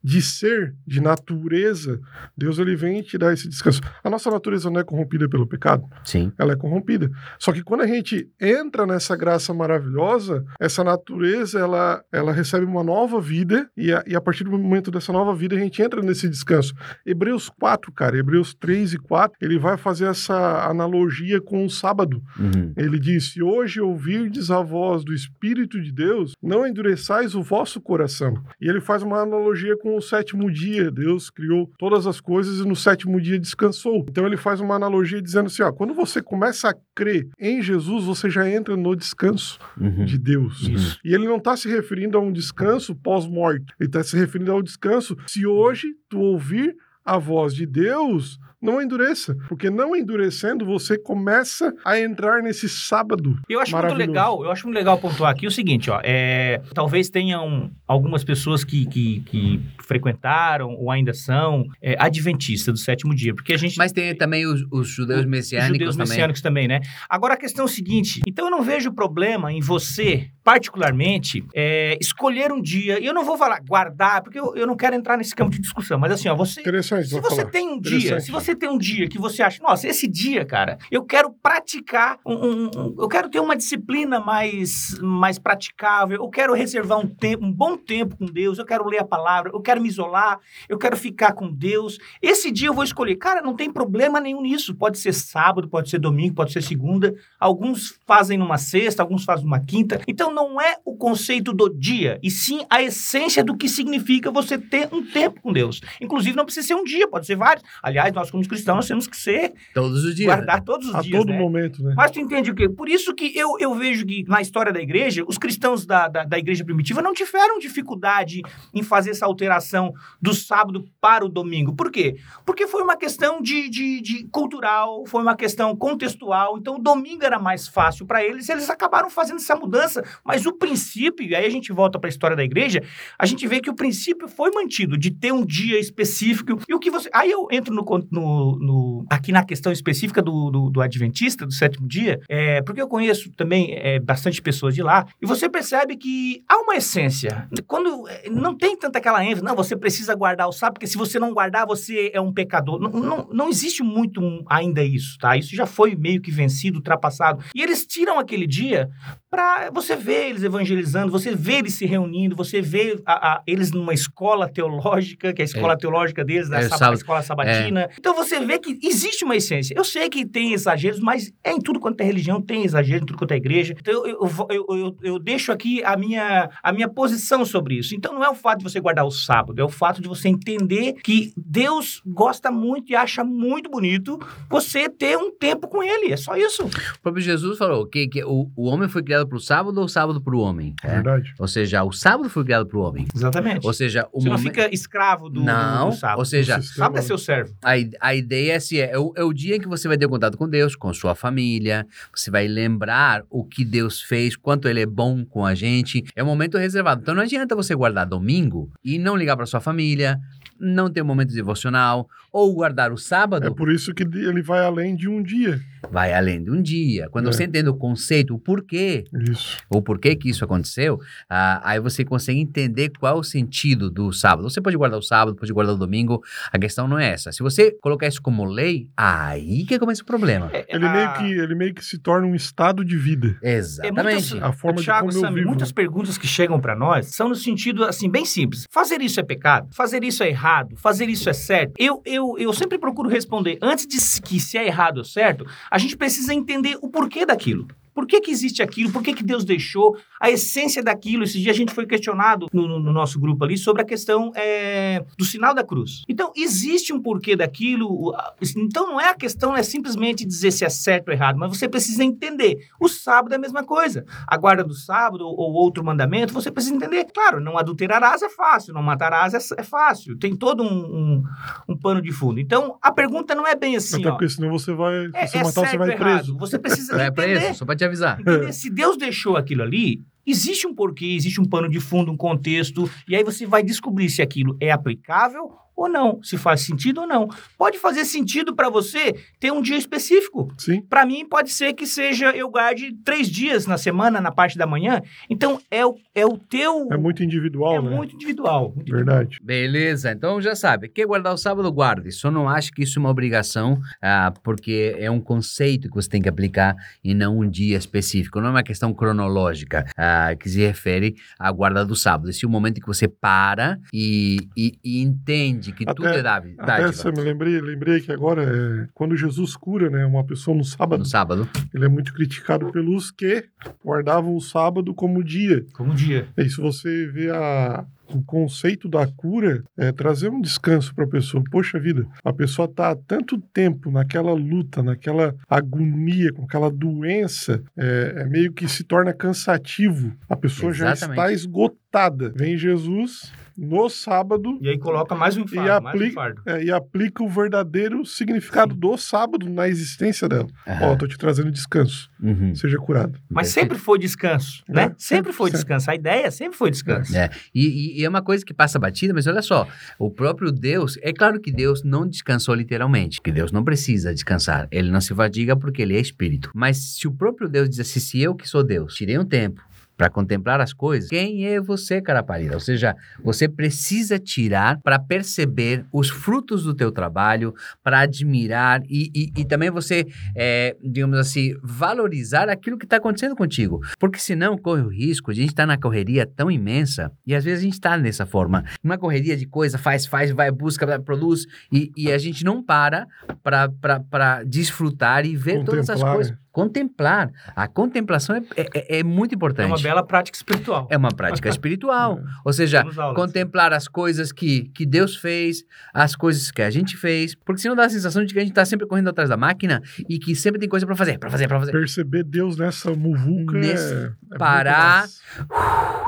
de ser, de natureza. Deus ele vem te dar esse descanso. A nossa natureza não é corrompida pelo pecado, Sim. ela é corrompida. Só que quando a gente entra nessa graça maravilhosa, essa natureza ela, ela recebe uma nova vida e a, e a partir do momento dessa nova vida a gente entra nesse descanso. Hebreus 4, cara, Hebreus 3 e 4, ele vai fazer essa analogia com o sábado. Uhum. Ele disse: Hoje ouvirdes a voz do Espírito de Deus, não endureçais o vosso coração. E ele faz uma analogia com o sétimo dia. Deus criou todas as coisas e no sétimo dia descansou. Então ele faz uma analogia dizendo assim: ó, quando você começa a crer em Jesus, você já entra no descanso Uhum. de Deus. Isso. E ele não está se referindo a um descanso pós-morte. Ele está se referindo ao descanso se hoje tu ouvir a voz de Deus, não endureça. Porque não endurecendo, você começa a entrar nesse sábado. Eu acho muito legal, eu acho muito legal pontuar aqui o seguinte, ó, é, talvez tenham algumas pessoas que, que, que frequentaram ou ainda são é, adventistas do sétimo dia, porque a gente Mas tem também os, os judeus os messiânicos judeus também. messiânicos também, né? Agora a questão é o seguinte: então eu não vejo problema em você, particularmente, é, escolher um dia. E eu não vou falar guardar, porque eu, eu não quero entrar nesse campo de discussão, mas assim, ó, você. Interessante, Se você falar. tem um dia, se você tem um dia que você acha, nossa, esse dia, cara, eu quero praticar, um, um- um- eu quero ter uma disciplina mais, mais praticável, eu quero reservar um tempo, um bom tempo com Deus, eu quero ler a palavra, eu quero me isolar, eu quero ficar com Deus. Esse dia eu vou escolher. Cara, não tem problema nenhum nisso. Pode ser sábado, pode ser domingo, pode ser segunda. Alguns fazem numa sexta, alguns fazem numa quinta. Então não é o conceito do dia, e sim a essência do que significa você ter um tempo com Deus. Inclusive, não precisa ser um dia, pode ser vários. Aliás, nós, como cristãos, nós temos que ser, Todos os dias. guardar todos os A dias. todo né? momento, né? Mas tu entende o quê? Por isso que eu, eu vejo que na história da igreja, os cristãos da, da, da igreja primitiva não tiveram dificuldade em fazer essa alteração do sábado para o domingo. Por quê? Porque foi uma questão de, de, de cultural, foi uma questão contextual. Então o domingo era mais fácil para eles, eles acabaram fazendo essa mudança. Mas o princípio, e aí a gente volta para a história da igreja, a gente vê que o princípio foi mantido de ter um dia específico. E o que você. Aí eu entro no, con- no- no- aqui na questão específica do, do, do Adventista, do sétimo dia, é, porque eu conheço também é, bastante pessoas de lá, e você percebe que há uma essência. Quando é, não tem tanta aquela ênfase, não, você precisa guardar o sábado, porque se você não guardar, você é um pecador. Não, não, não existe muito ainda isso, tá? Isso já foi meio que vencido, ultrapassado. E eles tiram aquele dia para você ver eles evangelizando, você vê eles se reunindo, você vê a- a- eles numa escola teológica, que é a escola teológica deles, da É, sab- escola sabatina. Então você vê que existe uma essência. Eu sei que tem exageros, mas é em tudo quanto é religião, tem exagero, em tudo quanto é igreja. Então eu, eu, eu, eu- eu deixo aqui a minha, a minha posição sobre isso. Então não é o fato de você guardar o sábado, é o fato de você entender que Deus gosta muito e acha muito bonito você ter um tempo com ele. É só isso. O próprio Jesus falou que, que o, o homem foi criado para o sábado ou o sábado para o homem? É É. verdade. Ou seja, o sábado foi criado para o homem. Exatamente. Ou seja, o você não momen- fica escravo do, do- Não, do sábado. ou seja, O sábado é seu servo. A, a ideia é, assim, é, o, é o dia em que você vai ter contato com Deus, com sua família, você vai lembrar o que Deus fez, quanto Ele é bom com a gente. É um momento reservado. Então não adianta você guardar domingo e não ligar para sua família, não ter um momento devocional, ou guardar o sábado, É por isso que ele vai além de um dia. vai além de um dia. Quando É. você entende o conceito, o porquê, Isso. o porquê que isso aconteceu, ah, aí você consegue entender qual é o sentido do sábado. Você pode guardar o sábado, pode guardar o domingo, a questão não é essa. Se você colocar isso como lei, aí que começa o problema. É, Ele, a- meio que, ele meio que se torna um estado de vida. É Exatamente. muitas, A forma de Thiago, como eu Sammy, vivo, muitas né? perguntas que chegam pra nós são no sentido, assim, bem simples. Fazer isso é pecado? Fazer isso é errado? Fazer isso é certo? Eu, eu, eu sempre procuro responder, antes de que se é errado ou certo, a gente precisa entender o porquê daquilo. Por que, que existe aquilo? Por que, que Deus deixou? A essência daquilo. Esse dia a gente foi questionado no, no- no nosso grupo ali sobre a questão é, do sinal da cruz. Então, existe um porquê daquilo. Então, não é a questão, é simplesmente dizer se é certo ou errado, mas você precisa entender. O sábado é a mesma coisa. A guarda do sábado ou, ou outro mandamento, você precisa entender. Claro, não adulterarás é fácil, não matarás é, é fácil. Tem todo um, um, um pano de fundo. Então, a pergunta não é bem assim, Até ó. porque senão você vai. É, Se você é matar, certo você vai errado. preso. Você precisa É entender. pra isso, só pra te avisar. Entender? Se Deus deixou aquilo ali, existe um porquê, existe um pano de fundo, um contexto, e aí você vai descobrir se aquilo é aplicável ou não, se faz sentido ou não. Pode fazer sentido para você ter um dia específico. Sim. Para mim, pode ser que seja eu guarde três dias na semana, na parte da manhã. Então, é o, é o teu. É muito individual, é né? muito individual. muito Verdade. Beleza, então já sabe, quer guardar o sábado, guarde. Só não acho que isso é uma obrigação, ah, porque é um conceito que você tem que aplicar e não um dia específico. Não é uma questão cronológica ah, que se refere à guarda do sábado. Esse é o momento que você para e, e- e entende que tudo Até- é dávi- Até dádiva. você me lembrei, lembrei que agora, é, quando Jesus cura né, uma pessoa no sábado, No sábado. ele é muito criticado pelos que guardavam o sábado como dia. Como dia. Se você vê a, o conceito da cura, é trazer um descanso para a pessoa. Poxa vida, a pessoa está há tanto tempo naquela luta, naquela agonia, com aquela doença, é, é meio que se torna cansativo. A pessoa já Exatamente. está esgotada. Vem Jesus no sábado E aí coloca mais um e, fardo, mais um aplica, fardo. é, e aplica o verdadeiro significado do sábado na existência dela. Ó, tô te trazendo descanso. Uhum. Seja curado. Mas Perfeito. sempre foi descanso, né? É, sempre, sempre, foi sempre. descanso. A ideia sempre foi descanso. É, e, e- e é uma coisa que passa batida, mas olha só, o próprio Deus, é claro que Deus não descansou literalmente, que Deus não precisa descansar, ele não se fadiga porque ele é espírito. Mas se o próprio Deus diz assim, se eu que sou Deus, tirei um tempo para contemplar as coisas, quem é você, cara pálida? Ou seja, você precisa tirar para perceber os frutos do teu trabalho, para admirar e, e- e também você, é, digamos assim, valorizar aquilo que está acontecendo contigo. Porque senão corre o risco de a gente estar na correria tão imensa e às vezes a gente está dessa forma. Uma correria de coisa, faz, faz, vai, busca, vai, produz e, e a gente não para para desfrutar e ver todas as coisas. Contemplar. A contemplação é, é- é muito É importante. uma bela prática espiritual. É uma prática espiritual. É. Ou seja, contemplar as coisas que, que Deus fez, as coisas que a gente fez, porque senão dá a sensação de que a gente está sempre correndo atrás da máquina e que sempre tem coisa para fazer, para fazer, para fazer. Perceber Deus nessa muvuca Nesse é, é muito parar, massa.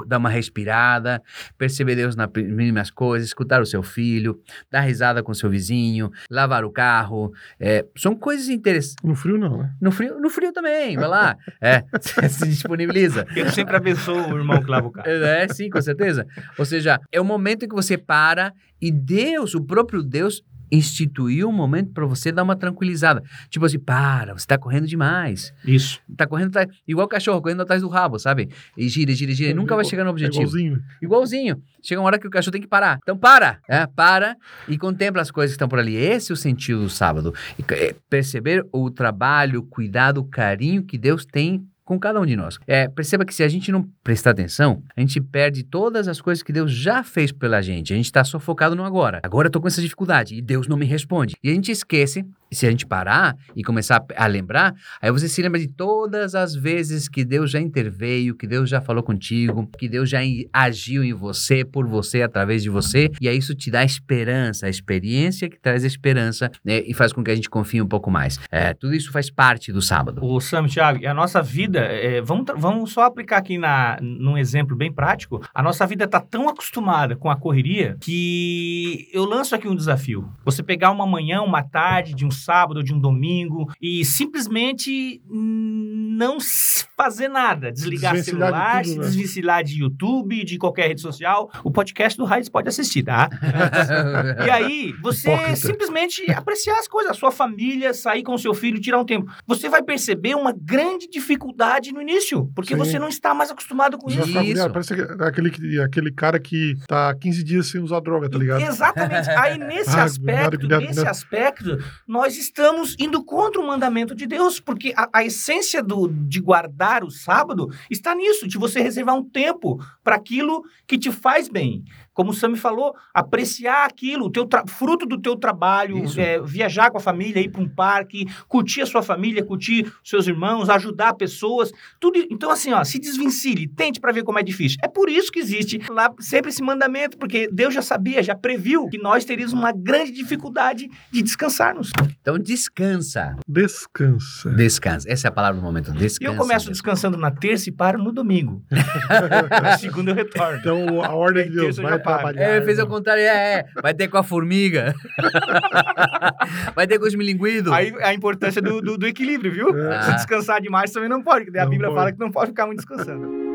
Dar uma respirada, perceber Deus nas mínimas coisas, escutar o seu filho, dar risada com o seu vizinho, lavar o carro. é, são coisas interessantes. No frio não, né? No frio, no frio também, vai lá. É, se disponibiliza. Eu sempre abençoo o irmão que lava o carro. É, sim, com certeza. Ou seja, é o momento em que você para e Deus, o próprio Deus, instituiu um momento para você dar uma tranquilizada. Tipo assim, para, você tá correndo demais. Isso. Tá correndo, tá, igual cachorro, correndo atrás do rabo, sabe? E gira, gira, gira, e nunca vai chegar no É objetivo. igualzinho. Igualzinho. Chega uma hora que o cachorro tem que parar. Então para, é, para e contempla as coisas que estão por ali. Esse é o sentido do sábado. E, é, perceber o trabalho, o cuidado, o carinho que Deus tem com cada um de nós. É, perceba que se a gente não prestar atenção, a gente perde todas as coisas que Deus já fez pela gente. A gente está só focado no agora. Agora eu tô com essa dificuldade e Deus não me responde. E a gente esquece, se a gente parar e começar a lembrar, aí você se lembra de todas as vezes que Deus já interveio, que Deus já falou contigo, que Deus já agiu em você, por você, através de você, e aí isso te dá esperança, a experiência que traz esperança né, e faz com que a gente confie um pouco mais. É, tudo isso faz parte do sábado. O Sam, Thiago, a nossa vida, é, vamos, vamos só aplicar aqui na, num exemplo bem prático. A nossa vida está tão acostumada com a correria que eu lanço aqui um desafio. Você pegar uma manhã, uma tarde, de um sábado ou de um domingo e simplesmente não fazer nada. Desligar Desvencilhar de celular, tudo, se né? desvencilhar de YouTube, de qualquer rede social. O podcast do Raiz pode assistir, tá? E aí, você Hipócrita. simplesmente apreciar as coisas, a sua família, sair com o seu filho, tirar um tempo. Você vai perceber uma grande dificuldade no início, porque Sim. você não está mais acostumado com Já isso. Isso. Parece que- aquele, que- aquele cara que tá 15 dias sem usar droga, tá ligado? Exatamente. Aí, nesse Ah, aspecto, nesse aspecto, nós estamos indo contra o mandamento de Deus, porque a, a essência do, de guardar o sábado está nisso, de você reservar um tempo para aquilo que te faz bem. Como o Sam falou, apreciar aquilo, o teu tra- fruto do teu trabalho, é, viajar com a família, ir para um parque, curtir a sua família, curtir os seus irmãos, ajudar pessoas, tudo. Então, assim, ó, se desvencilhe, tente para ver como é difícil. É por isso que existe lá sempre esse mandamento, porque Deus já sabia, já previu que nós teríamos uma grande dificuldade de descansarmos. Então descansa. Descansa. Descansa. Essa é a palavra do momento. E Descansa. eu começo descansando na terça e paro no domingo. na segunda eu retorno. Então, a ordem de Deus vai. Trabalhar. É, fez ao irmão. contrário, é, é. Vai ter com a formiga. Vai ter com os milinguidos. Aí a importância do, do- do equilíbrio, viu? É. Se descansar demais também não pode, porque a Não Bíblia pode. fala que não pode ficar muito descansando.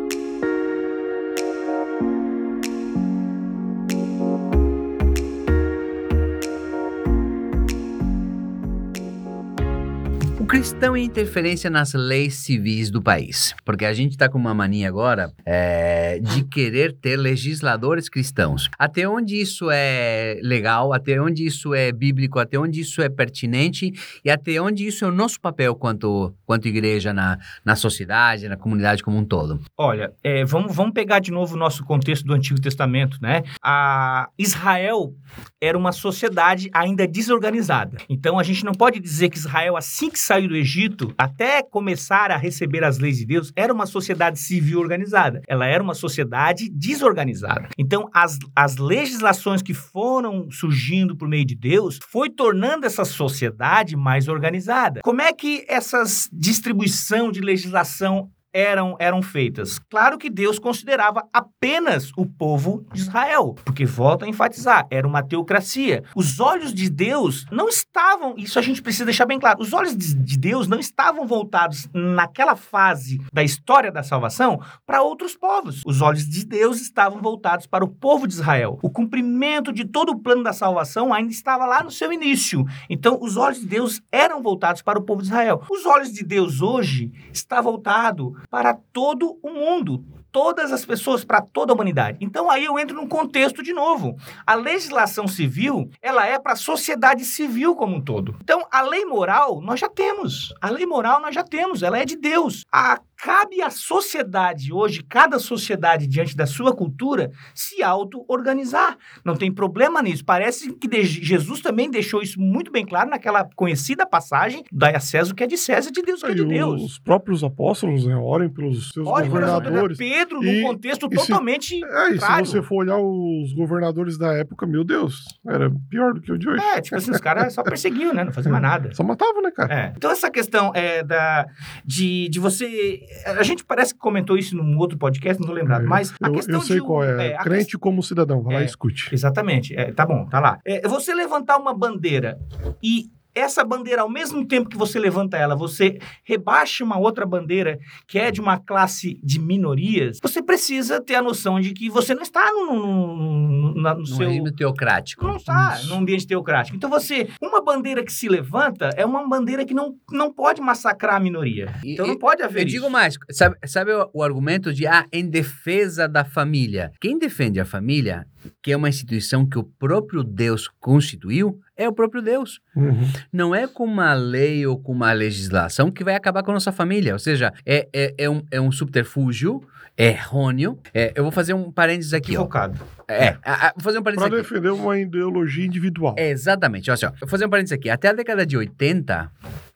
O cristão é interferência nas leis civis do país. Porque a gente está com uma mania agora é, de querer ter legisladores cristãos. Até onde isso é legal, até onde isso é bíblico, até onde isso é pertinente e até onde isso é o nosso papel quanto, quanto igreja na, na sociedade, na comunidade como um todo. Olha, é, vamos, vamos pegar de novo o nosso contexto do Antigo Testamento, né? A Israel era uma sociedade ainda desorganizada. Então a gente não pode dizer que Israel, assim que saiu do Egito, até começar a receber as leis de Deus, era uma sociedade civil organizada. Ela era uma sociedade desorganizada. Então as, as legislações que foram surgindo por meio de Deus foi tornando essa sociedade mais organizada. Como é que essas distribuição de legislação eram, eram feitas? Claro que Deus considerava apenas o povo de Israel, porque volta a enfatizar, era uma teocracia. Os olhos de Deus não estavam, isso a gente precisa deixar bem claro, os olhos de, de Deus não estavam voltados naquela fase da história da salvação para outros povos. Os olhos de Deus estavam voltados para o povo de Israel. O cumprimento de todo o plano da salvação ainda estava lá no seu início. Então, os olhos de Deus eram voltados para o povo de Israel. Os olhos de Deus hoje está voltado para todo o mundo. Todas as pessoas, para toda a humanidade. Então aí eu entro num contexto de novo. A legislação civil, ela é para a sociedade civil como um todo. Então a lei moral nós já temos. A lei moral nós já temos, ela é de Deus. A, cabe à sociedade hoje, cada sociedade diante da sua cultura, se auto-organizar. Não tem problema nisso. Parece que Jesus também deixou isso muito bem claro naquela conhecida passagem: dai a César o que é de César, de Deus o que é de os Deus. próprios apóstolos, né, orem pelos seus exemplo, governadores. Pedro, num contexto e se- totalmente. É, e se você for olhar os governadores da época, meu Deus, era pior do que o de hoje. É, tipo assim, os caras só perseguiam, né? Não faziam mais nada. Só matava, né, cara? É. Então, essa questão é da, de, de você. A gente parece que comentou isso num outro podcast, não tô lembrado, É, mas a eu, questão eu sei de. qual é. a Crente como cidadão, vai lá É. e escute. Exatamente. É, tá bom, tá lá. É, você levantar uma bandeira e essa bandeira, ao mesmo tempo que você levanta ela, você rebaixa uma outra bandeira que é de uma classe de minorias, você precisa ter a noção de que você não está no, no, no, no No seu. teocrático. Não está Isso. num ambiente teocrático. Então você, uma bandeira que se levanta é uma bandeira que não, não pode massacrar a minoria. E- Então não pode haver Eu isso. digo mais, sabe, sabe o, o argumento de ah, em defesa da família? Quem defende a família, que é uma instituição que o próprio Deus constituiu, é o próprio Deus. Uhum. Não é com uma lei ou com uma legislação que vai acabar com a nossa família. Ou seja, é, é, é, um, é um subterfúgio errôneo. É, eu vou fazer um parênteses aqui. Ó. Equivocado. É, a- a- vou fazer um Para parênteses aqui. defender uma ideologia individual. É, exatamente. Olha só, vou fazer um parênteses aqui. Até a década de 80,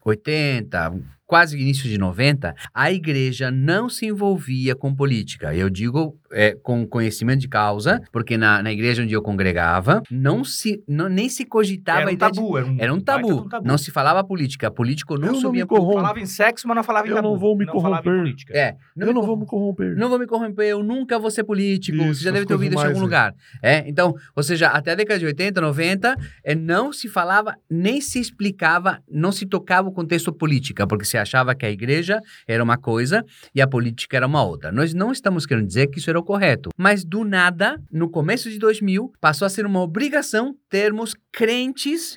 80, quase início de 90, a igreja não se envolvia com política. Eu digo é, com conhecimento de causa, porque na, na igreja onde eu congregava, não se, não, nem se cogitava Era a um ideia de- tabu. Era um, Era um de tabu. Não se falava política. Político não Eu não subia me pro- corrompo. Falava em sexo, mas não falava em Eu tabu. não vou me em corromper. É, eu me não vou me corromper. Não vou me corromper, eu nunca vou ser político. Isso, Você já deve ter ouvido isso em algum mais, lugar. É, então, ou seja, até a década de 80, 90, é, não se falava, nem se explicava, não se tocava o contexto política, porque se achava que a igreja era uma coisa e a política era uma outra. Nós não estamos querendo dizer que isso era o correto, mas do nada, no começo de 2000, passou a ser uma obrigação termos crentes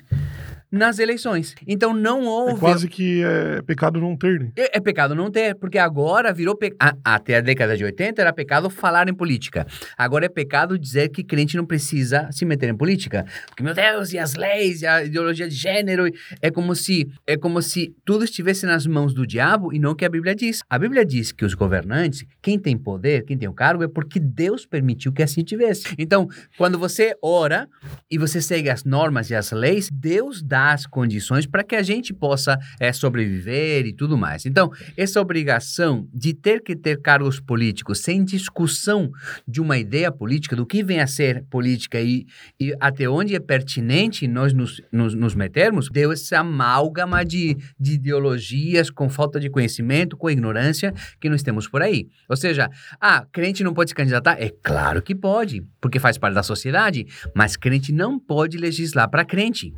nas eleições. Então não É houve quase que é pecado não ter, né? é, é pecado não ter, porque agora virou pe... a- até a década de 80 era pecado falar em política. Agora é pecado dizer que crente não precisa se meter em política. Porque meu Deus, e as leis, e a ideologia de gênero, é como se é como se tudo estivesse nas mãos do diabo e não o que a Bíblia diz. A Bíblia diz que os governantes, quem tem poder, quem tem o cargo é porque Deus permitiu que assim tivesse. Então, quando você ora e você segue as normas e as leis, Deus dá as condições para que a gente possa é, sobreviver e tudo mais. Então, essa obrigação de ter que ter cargos políticos sem discussão de uma ideia política, do que vem a ser política e, e até onde é pertinente nós nos, nos, nos metermos, deu essa amálgama de, de ideologias com falta de conhecimento, com ignorância que nós temos por aí. Ou seja, ah, crente não pode se candidatar? É claro que pode, porque faz parte da sociedade, mas crente não pode legislar para crente.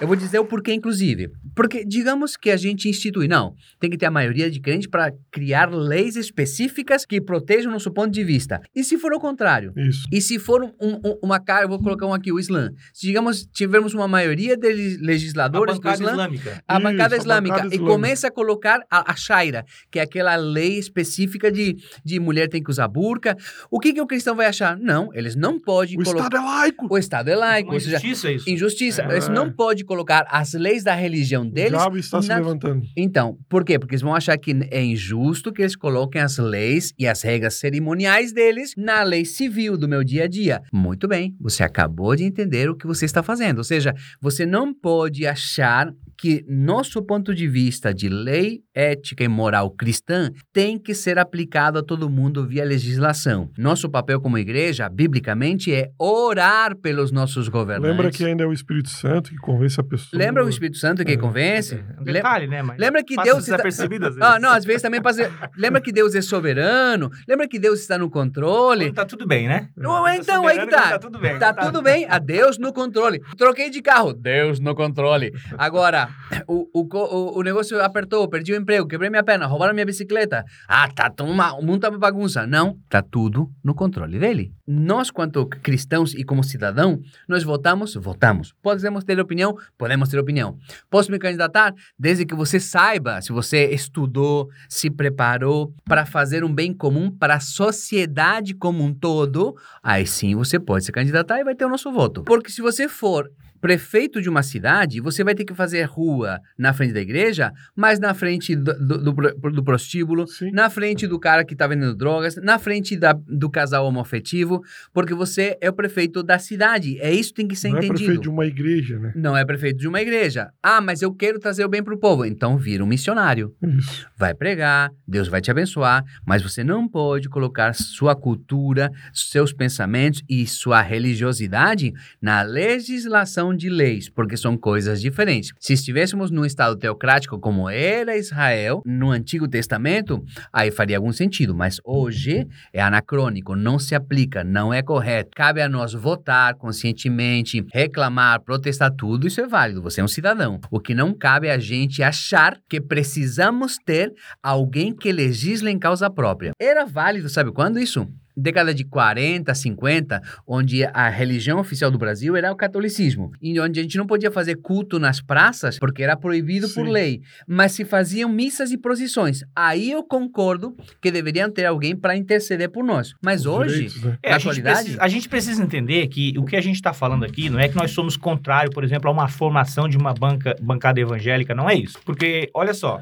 Eu vou dizer o porquê, inclusive. Porque, digamos que a gente institui, não, tem que ter a maioria de crentes para criar leis específicas que protejam o nosso ponto de vista. E se for o contrário? Isso. E se for um- um- uma cara, eu vou colocar um aqui, o Islã. Se, digamos, tivermos uma maioria de A legisladores do bancada Islã, islâmica. a Isso, bancada a islâmica bancada e islâmica. começa a colocar a, a Shaira, que é aquela lei específica de, de mulher tem que usar burca. O que, que o cristão vai achar? Não, eles não podem O colocar. Estado é laico. O Estado é laico, Uma ou seja, injustiça isso. injustiça. É. Eles não podem colocar as leis da religião O deles. diabo está se na- levantando. Então, por quê? Porque eles vão achar que é injusto que eles coloquem as leis e as regras cerimoniais deles na lei civil do meu dia a dia. Muito bem, você acabou de entender o que você está fazendo. Ou seja, você não pode achar que nosso ponto de vista de lei, ética e moral cristã tem que ser aplicado a todo mundo via legislação. Nosso papel como igreja, biblicamente, é orar pelos nossos governantes. Lembra que ainda é o Espírito Santo que convence a pessoa. Lembra o Espírito Santo que É. convence? É um detalhe, né? Mas Lembra que Deus está- às vezes. Ah, não, às vezes também passa. Lembra que Deus é soberano? Lembra que Deus está no controle? Quando tá tudo bem, né? Não, Tá então, aí que soberano, tá. Tá tudo bem. Tá tudo bem, a Deus no controle. Troquei de carro, Deus no controle. Agora, o, o, negócio apertou, perdi o emprego, quebrei minha perna, roubaram minha bicicleta. Ah, tá uma, o mundo tá uma bagunça. Não, tá tudo no controle dele. Nós, quanto cristãos e como cidadão, nós votamos, votamos. Podemos ter opinião? Podemos ter opinião. Posso me candidatar? Desde que você saiba, se você estudou, se preparou para fazer um bem comum para a sociedade como um todo, aí sim você pode se candidatar e vai ter o nosso voto. Porque se você for prefeito de uma cidade, você vai ter que fazer rua na frente da igreja, mas na frente do, do, do, do prostíbulo, Sim. na frente do cara que tá vendendo drogas, na frente da, do casal homoafetivo, porque você é o prefeito da cidade. É isso que tem que ser Não é entendido. prefeito de uma igreja, né? Não é prefeito de uma igreja. Ah, mas eu quero trazer o bem pro povo. Então vira um missionário. Isso. Vai pregar, Deus vai te abençoar, mas você não pode colocar sua cultura, seus pensamentos e sua religiosidade na legislação de leis, porque são coisas diferentes. Se estivéssemos num estado teocrático como era Israel no Antigo Testamento, aí faria algum sentido, mas hoje é anacrônico, não se aplica, não é correto. Cabe a nós votar conscientemente, reclamar, protestar, tudo isso é válido, você é um cidadão. O que não cabe é a gente achar que precisamos ter alguém que legisle em causa própria. Era válido, sabe quando isso? Década de 40, 50, onde a religião oficial do Brasil era o catolicismo, e onde a gente não podia fazer culto nas praças porque era proibido Sim. por lei, mas se faziam missas e procissões. Aí eu concordo que deveriam ter alguém para interceder por nós. Mas Os hoje, direitos, né? É, a, gente atualidade, precisa, a gente precisa entender que o que a gente está falando aqui não é que nós somos contrário, por exemplo, a uma formação de uma banca, bancada evangélica, não é isso. Porque, olha só,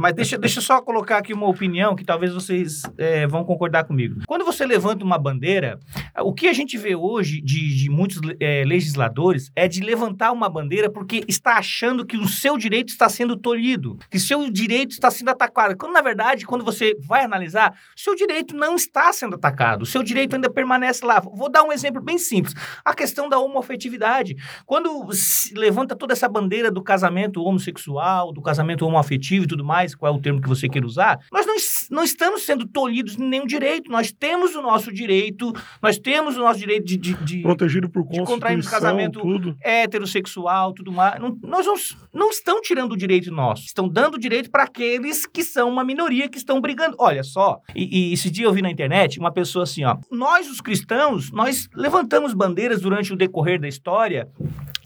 mas deixa, deixa eu só colocar aqui uma opinião que talvez vocês é, vão concordar comigo. Quando você levanta uma bandeira, o que a gente vê hoje de, de muitos é, legisladores é de levantar uma bandeira porque está achando que o seu direito está sendo tolhido, que seu direito está sendo atacado. Quando, na verdade, quando você vai analisar, seu direito não está sendo atacado, o seu direito ainda permanece lá. Vou dar um exemplo bem simples. A questão da homoafetividade. Quando se levanta toda essa bandeira do casamento homossexual, do casamento homoafetivo e tudo mais, qual é o termo que você queira usar, nós não, não estamos sendo tolhidos em nenhum direito. Nós temos o nosso direito, nós temos o nosso direito de- de- de Protegido por de contrairmos casamento tudo. heterossexual, tudo mais. Não, nós não, não estão tirando o direito nosso. Estão dando direito para aqueles que são uma minoria que estão brigando. Olha só, e, e esse dia eu vi na internet uma pessoa assim, ó. Nós, os cristãos, nós levantamos bandeiras durante o decorrer da história.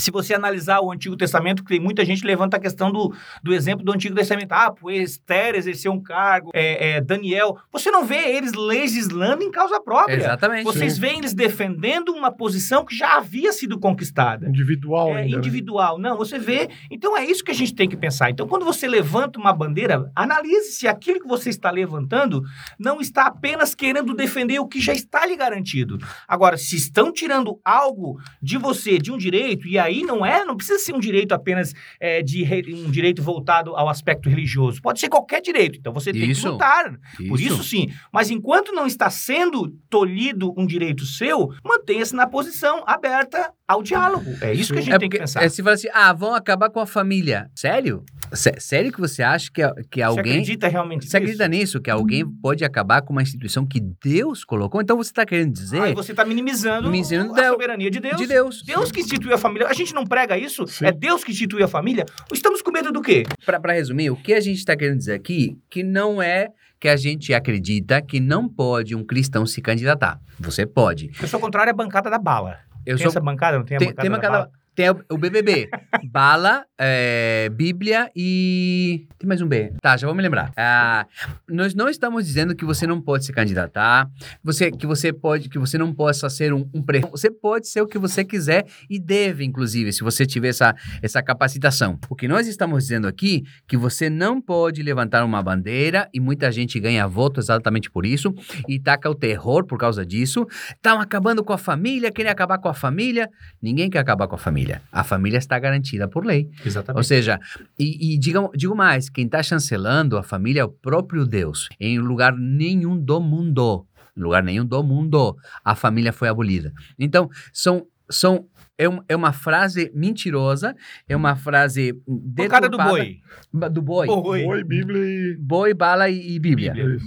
Se você analisar o Antigo Testamento, que tem muita gente que levanta a questão do, do exemplo do Antigo Testamento. Ah, pô, Esther exerceu um cargo, é, é, Daniel. Você não vê eles legislando em causa própria. exatamente. Vocês veem eles defendendo uma posição que já havia sido conquistada. Individual É ainda. né? individual. Não, você vê. Então é isso que a gente tem que pensar. Então, quando você levanta uma bandeira, analise se aquilo que você está levantando não está apenas querendo defender o que já está lhe garantido. Agora, se estão tirando algo de você, de um direito, e aí não é, não precisa ser um direito apenas é, de re- um direito voltado ao aspecto religioso. Pode ser qualquer direito. Então você tem Isso. que lutar. Por isso, sim. Mas enquanto não está sendo tolhido um direito seu, mantenha-se na posição aberta ao diálogo. É isso que a gente É tem que porque pensar. é, se fala assim, ah, vão acabar com a família. Sério? Sé- sério que você acha que, que Você alguém... acredita realmente Você acredita nisso? Que alguém pode acabar com uma instituição que Deus colocou? Então você está querendo dizer Aí você está minimizando, Minimizando a soberania de Deus. de Deus. Deus que instituiu a família. A gente não prega isso? Sim. É Deus que institui a família? Estamos com medo do quê? Para resumir, o que a gente está querendo dizer aqui, que não é que a gente acredita que não pode um cristão se candidatar. Você pode. Eu sou contrário à bancada da bala. Eu tem sou essa bancada? Não tem a tem, bancada tem da uma cada- bala? Tem o BBB, bala, é, Bíblia e tem mais um B. Tá, já vou me lembrar. Ah, nós não estamos dizendo que você não pode se candidatar, você que você pode, que você não possa ser um, um. Você pode ser o que você quiser e deve, inclusive, se você tiver essa, essa capacitação. O que nós estamos dizendo aqui que você não pode levantar uma bandeira e muita gente ganha voto exatamente por isso e taca o terror por causa disso. Estão acabando com a família, querem acabar com a família. Ninguém quer acabar com a família. A família está garantida por lei. Ou Exatamente. seja, e, e diga- digo mais, quem está chancelando a família é o próprio Deus. Em lugar nenhum do mundo, em lugar nenhum do mundo, a família foi abolida. Então, são... são é, um- é uma frase mentirosa, é uma frase Bancada do deturpada- boi. Ba- Do boi. Boi. Oi, Bíblia e. Boi, bala e, e Bíblia. Bíblia.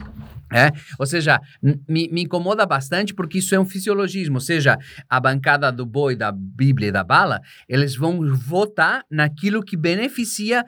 É? Ou seja, me, me incomoda bastante porque isso é um fisiologismo. Ou seja, a bancada do boi, da Bíblia e da bala, eles vão votar naquilo que beneficia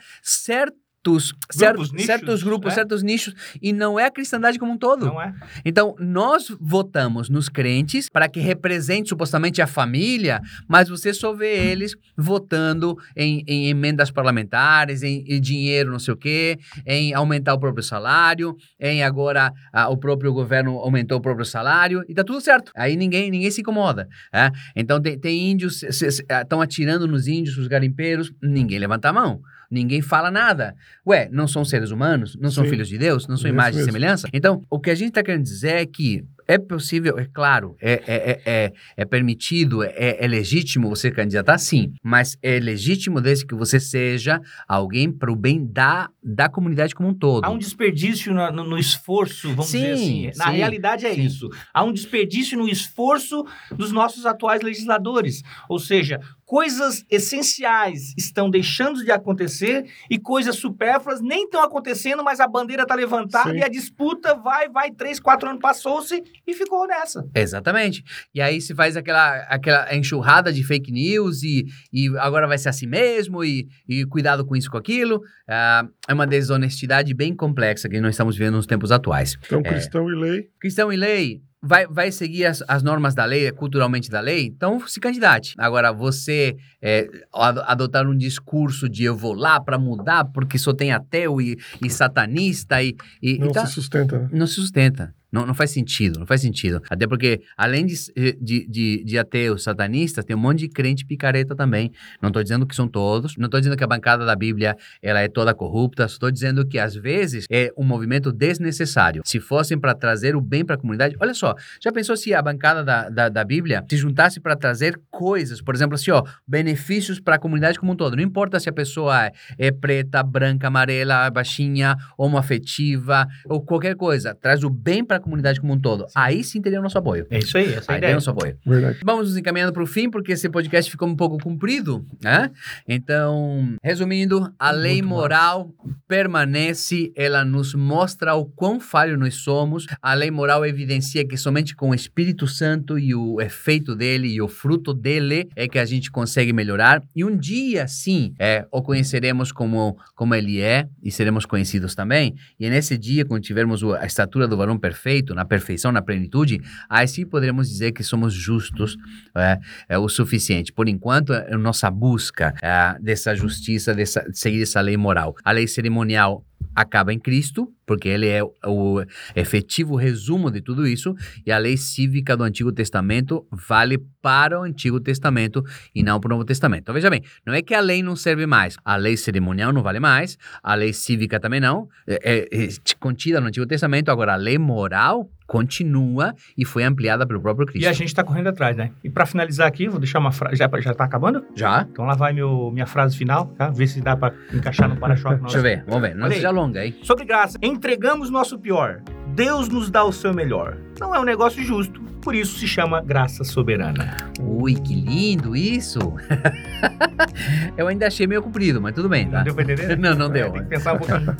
certos, certos, nichos, certos grupos, né? certos nichos, e não é a cristandade como um todo. Não é? Então, nós votamos nos crentes para que represente supostamente a família, mas você só vê eles votando em, em emendas parlamentares, em, em dinheiro não sei o quê, em aumentar o próprio salário, em agora ah, o próprio governo aumentou o próprio salário, e tá tudo certo. Aí ninguém, ninguém se incomoda. é? Então, tem, tem índios, estão atirando nos índios, os garimpeiros, ninguém levanta a mão. Ninguém fala nada. Ué, não são seres humanos? Não são Sim. filhos de Deus? Não são Isso imagens e mesmo. semelhança? Então, o que a gente está querendo dizer é que É possível, é claro, é, é, é, é, é permitido, é, é legítimo você candidatar, sim, mas é legítimo desde que você seja alguém para o bem da, da comunidade como um todo. Há um desperdício no, no esforço, vamos Sim, dizer assim. Na sim, realidade é sim. isso. Há um desperdício no esforço dos nossos atuais legisladores. Ou seja, coisas essenciais estão deixando de acontecer e coisas supérfluas nem estão acontecendo, mas a bandeira está levantada Sim. e a disputa vai, vai, três, quatro anos passou-se e ficou nessa. Exatamente. E aí se faz aquela, aquela enxurrada de fake news e, e agora vai ser assim mesmo e, e cuidado com isso, com aquilo. Ah, é uma desonestidade bem complexa que nós estamos vendo nos tempos atuais. Então, É. cristão e lei. Cristão e lei vai, vai seguir as, as normas da lei, culturalmente da lei, então se candidate. Agora, você é, ado- adotar um discurso de eu vou lá para mudar porque só tem ateu e, e satanista e, e, Não e tá- se sustenta, né? não se sustenta. Não, não faz sentido, não faz sentido. Até porque, além de, de, de, de ateus satanistas, tem um monte de crente picareta também. Não estou dizendo que são todos, não estou dizendo que a bancada da Bíblia ela é toda corrupta, estou dizendo que, às vezes, é um movimento desnecessário. Se fossem para trazer o bem para a comunidade, olha só, já pensou se a bancada da, da, da Bíblia se juntasse para trazer coisas, por exemplo, assim, ó, benefícios para a comunidade como um todo. Não importa se a pessoa é, é preta, branca, amarela, baixinha, homoafetiva ou qualquer coisa, traz o bem para a comunidade como um todo. Aí sim teria o nosso apoio. É isso aí, essa é Aí teria ideia. o nosso apoio. Verdade. Vamos nos encaminhando para o fim, porque esse podcast ficou um pouco comprido, né? Então, resumindo, a lei Muito moral permanece, ela nos mostra o quão falho nós somos. A lei moral evidencia que somente com o Espírito Santo e o efeito dele e o fruto dele é que a gente consegue melhorar. E um dia, sim, é, o conheceremos como, como ele é e seremos conhecidos também. E nesse dia, quando tivermos a estatura do varão perfeito, na perfeição, na plenitude, aí sim poderemos dizer que somos justos é, é o suficiente. Por enquanto, é a nossa busca é, dessa justiça, dessa, de seguir essa lei moral. A lei cerimonial acaba em Cristo, porque ele é o- efetivo resumo de tudo isso, e a lei cívica do Antigo Testamento vale para o Antigo Testamento e não para o Novo Testamento. Então, veja bem, não é que a lei não serve mais, a lei cerimonial não vale mais, a lei cívica também não, é, é, é contida no Antigo Testamento, agora a lei moral continua e foi ampliada pelo próprio Cristo. E a gente está correndo atrás, né? E para finalizar aqui, vou deixar uma frase. Já, já tá acabando? Já? Então lá vai meu, minha frase final, tá? Ver se dá para encaixar no para-choque. Deixa eu ver, vamos ver. Não Olha aí. seja longa, hein? Sobre graça, entregamos nosso pior. Deus nos dá o seu melhor. Não é um negócio justo, por isso se chama graça soberana. Ui, que lindo isso! eu ainda achei meio comprido, mas tudo bem, tá? Não deu pra entender? Não, não É, deu. Tem que pensar um pouquinho.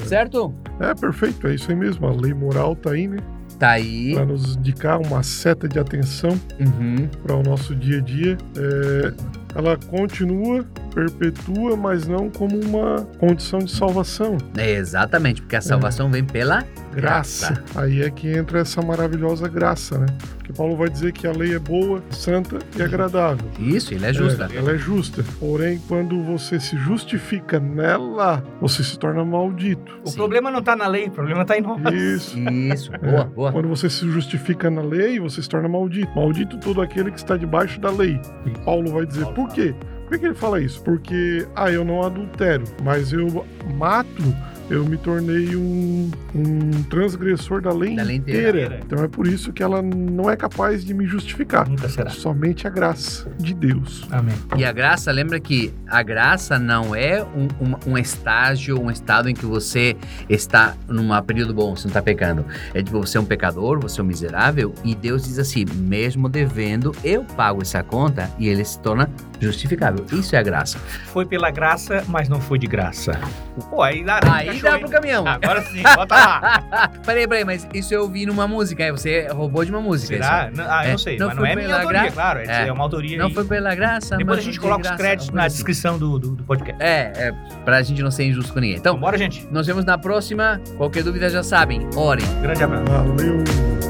Certo? É, perfeito, é isso aí mesmo. A lei moral tá aí, né? Tá aí. Para nos indicar uma seta de atenção Uhum. para o nosso dia a dia. É, ela continua, perpetua, mas não como uma condição de salvação. É, exatamente, porque a salvação vem pela Graça. Graça. Aí é que entra essa maravilhosa graça, né? Porque Paulo vai dizer que a lei é boa, santa e agradável. Isso, ele é justa. É, ela é justa. Porém, quando você se justifica nela, você se torna maldito. O Sim. problema não tá na lei, o problema tá em nós. Isso. Isso, boa, boa. Quando você se justifica na lei, você se torna maldito. Maldito todo aquele que está debaixo da lei. E Paulo vai dizer, por quê? Por que ele fala isso? Porque, ah, eu não adultero, mas eu mato, eu me tornei um, um transgressor da lei, Da lei inteira. inteira. Então é por isso que ela não é capaz de me justificar. Nunca será. Somente a graça de Deus. Amém. E a graça, lembra que a graça não é um, um, um estágio, um estado em que você está num período bom, você não está pecando. É tipo, você é um pecador, você é um miserável, e Deus diz assim: mesmo devendo, eu pago essa conta e ele se torna justificável. Isso é a graça. Foi pela graça, mas não foi de graça. Pô, aí Aí encaixou, dá hein? pro caminhão. Agora sim, bota lá. peraí, peraí, mas isso eu ouvi numa música, aí você roubou de uma música. Será? isso. Não, ah, eu É, não sei, não mas não foi é minha pela autoria, gra- claro. É, É. é uma autoria Não aí. foi pela graça, Depois a gente coloca os graça, créditos uma na assim. descrição do, do, do podcast. É, é, pra gente não ser injusto com ninguém. Então, Então, bora, gente. nos vemos na próxima. Qualquer dúvida já sabem, orem. Grande abraço. Valeu!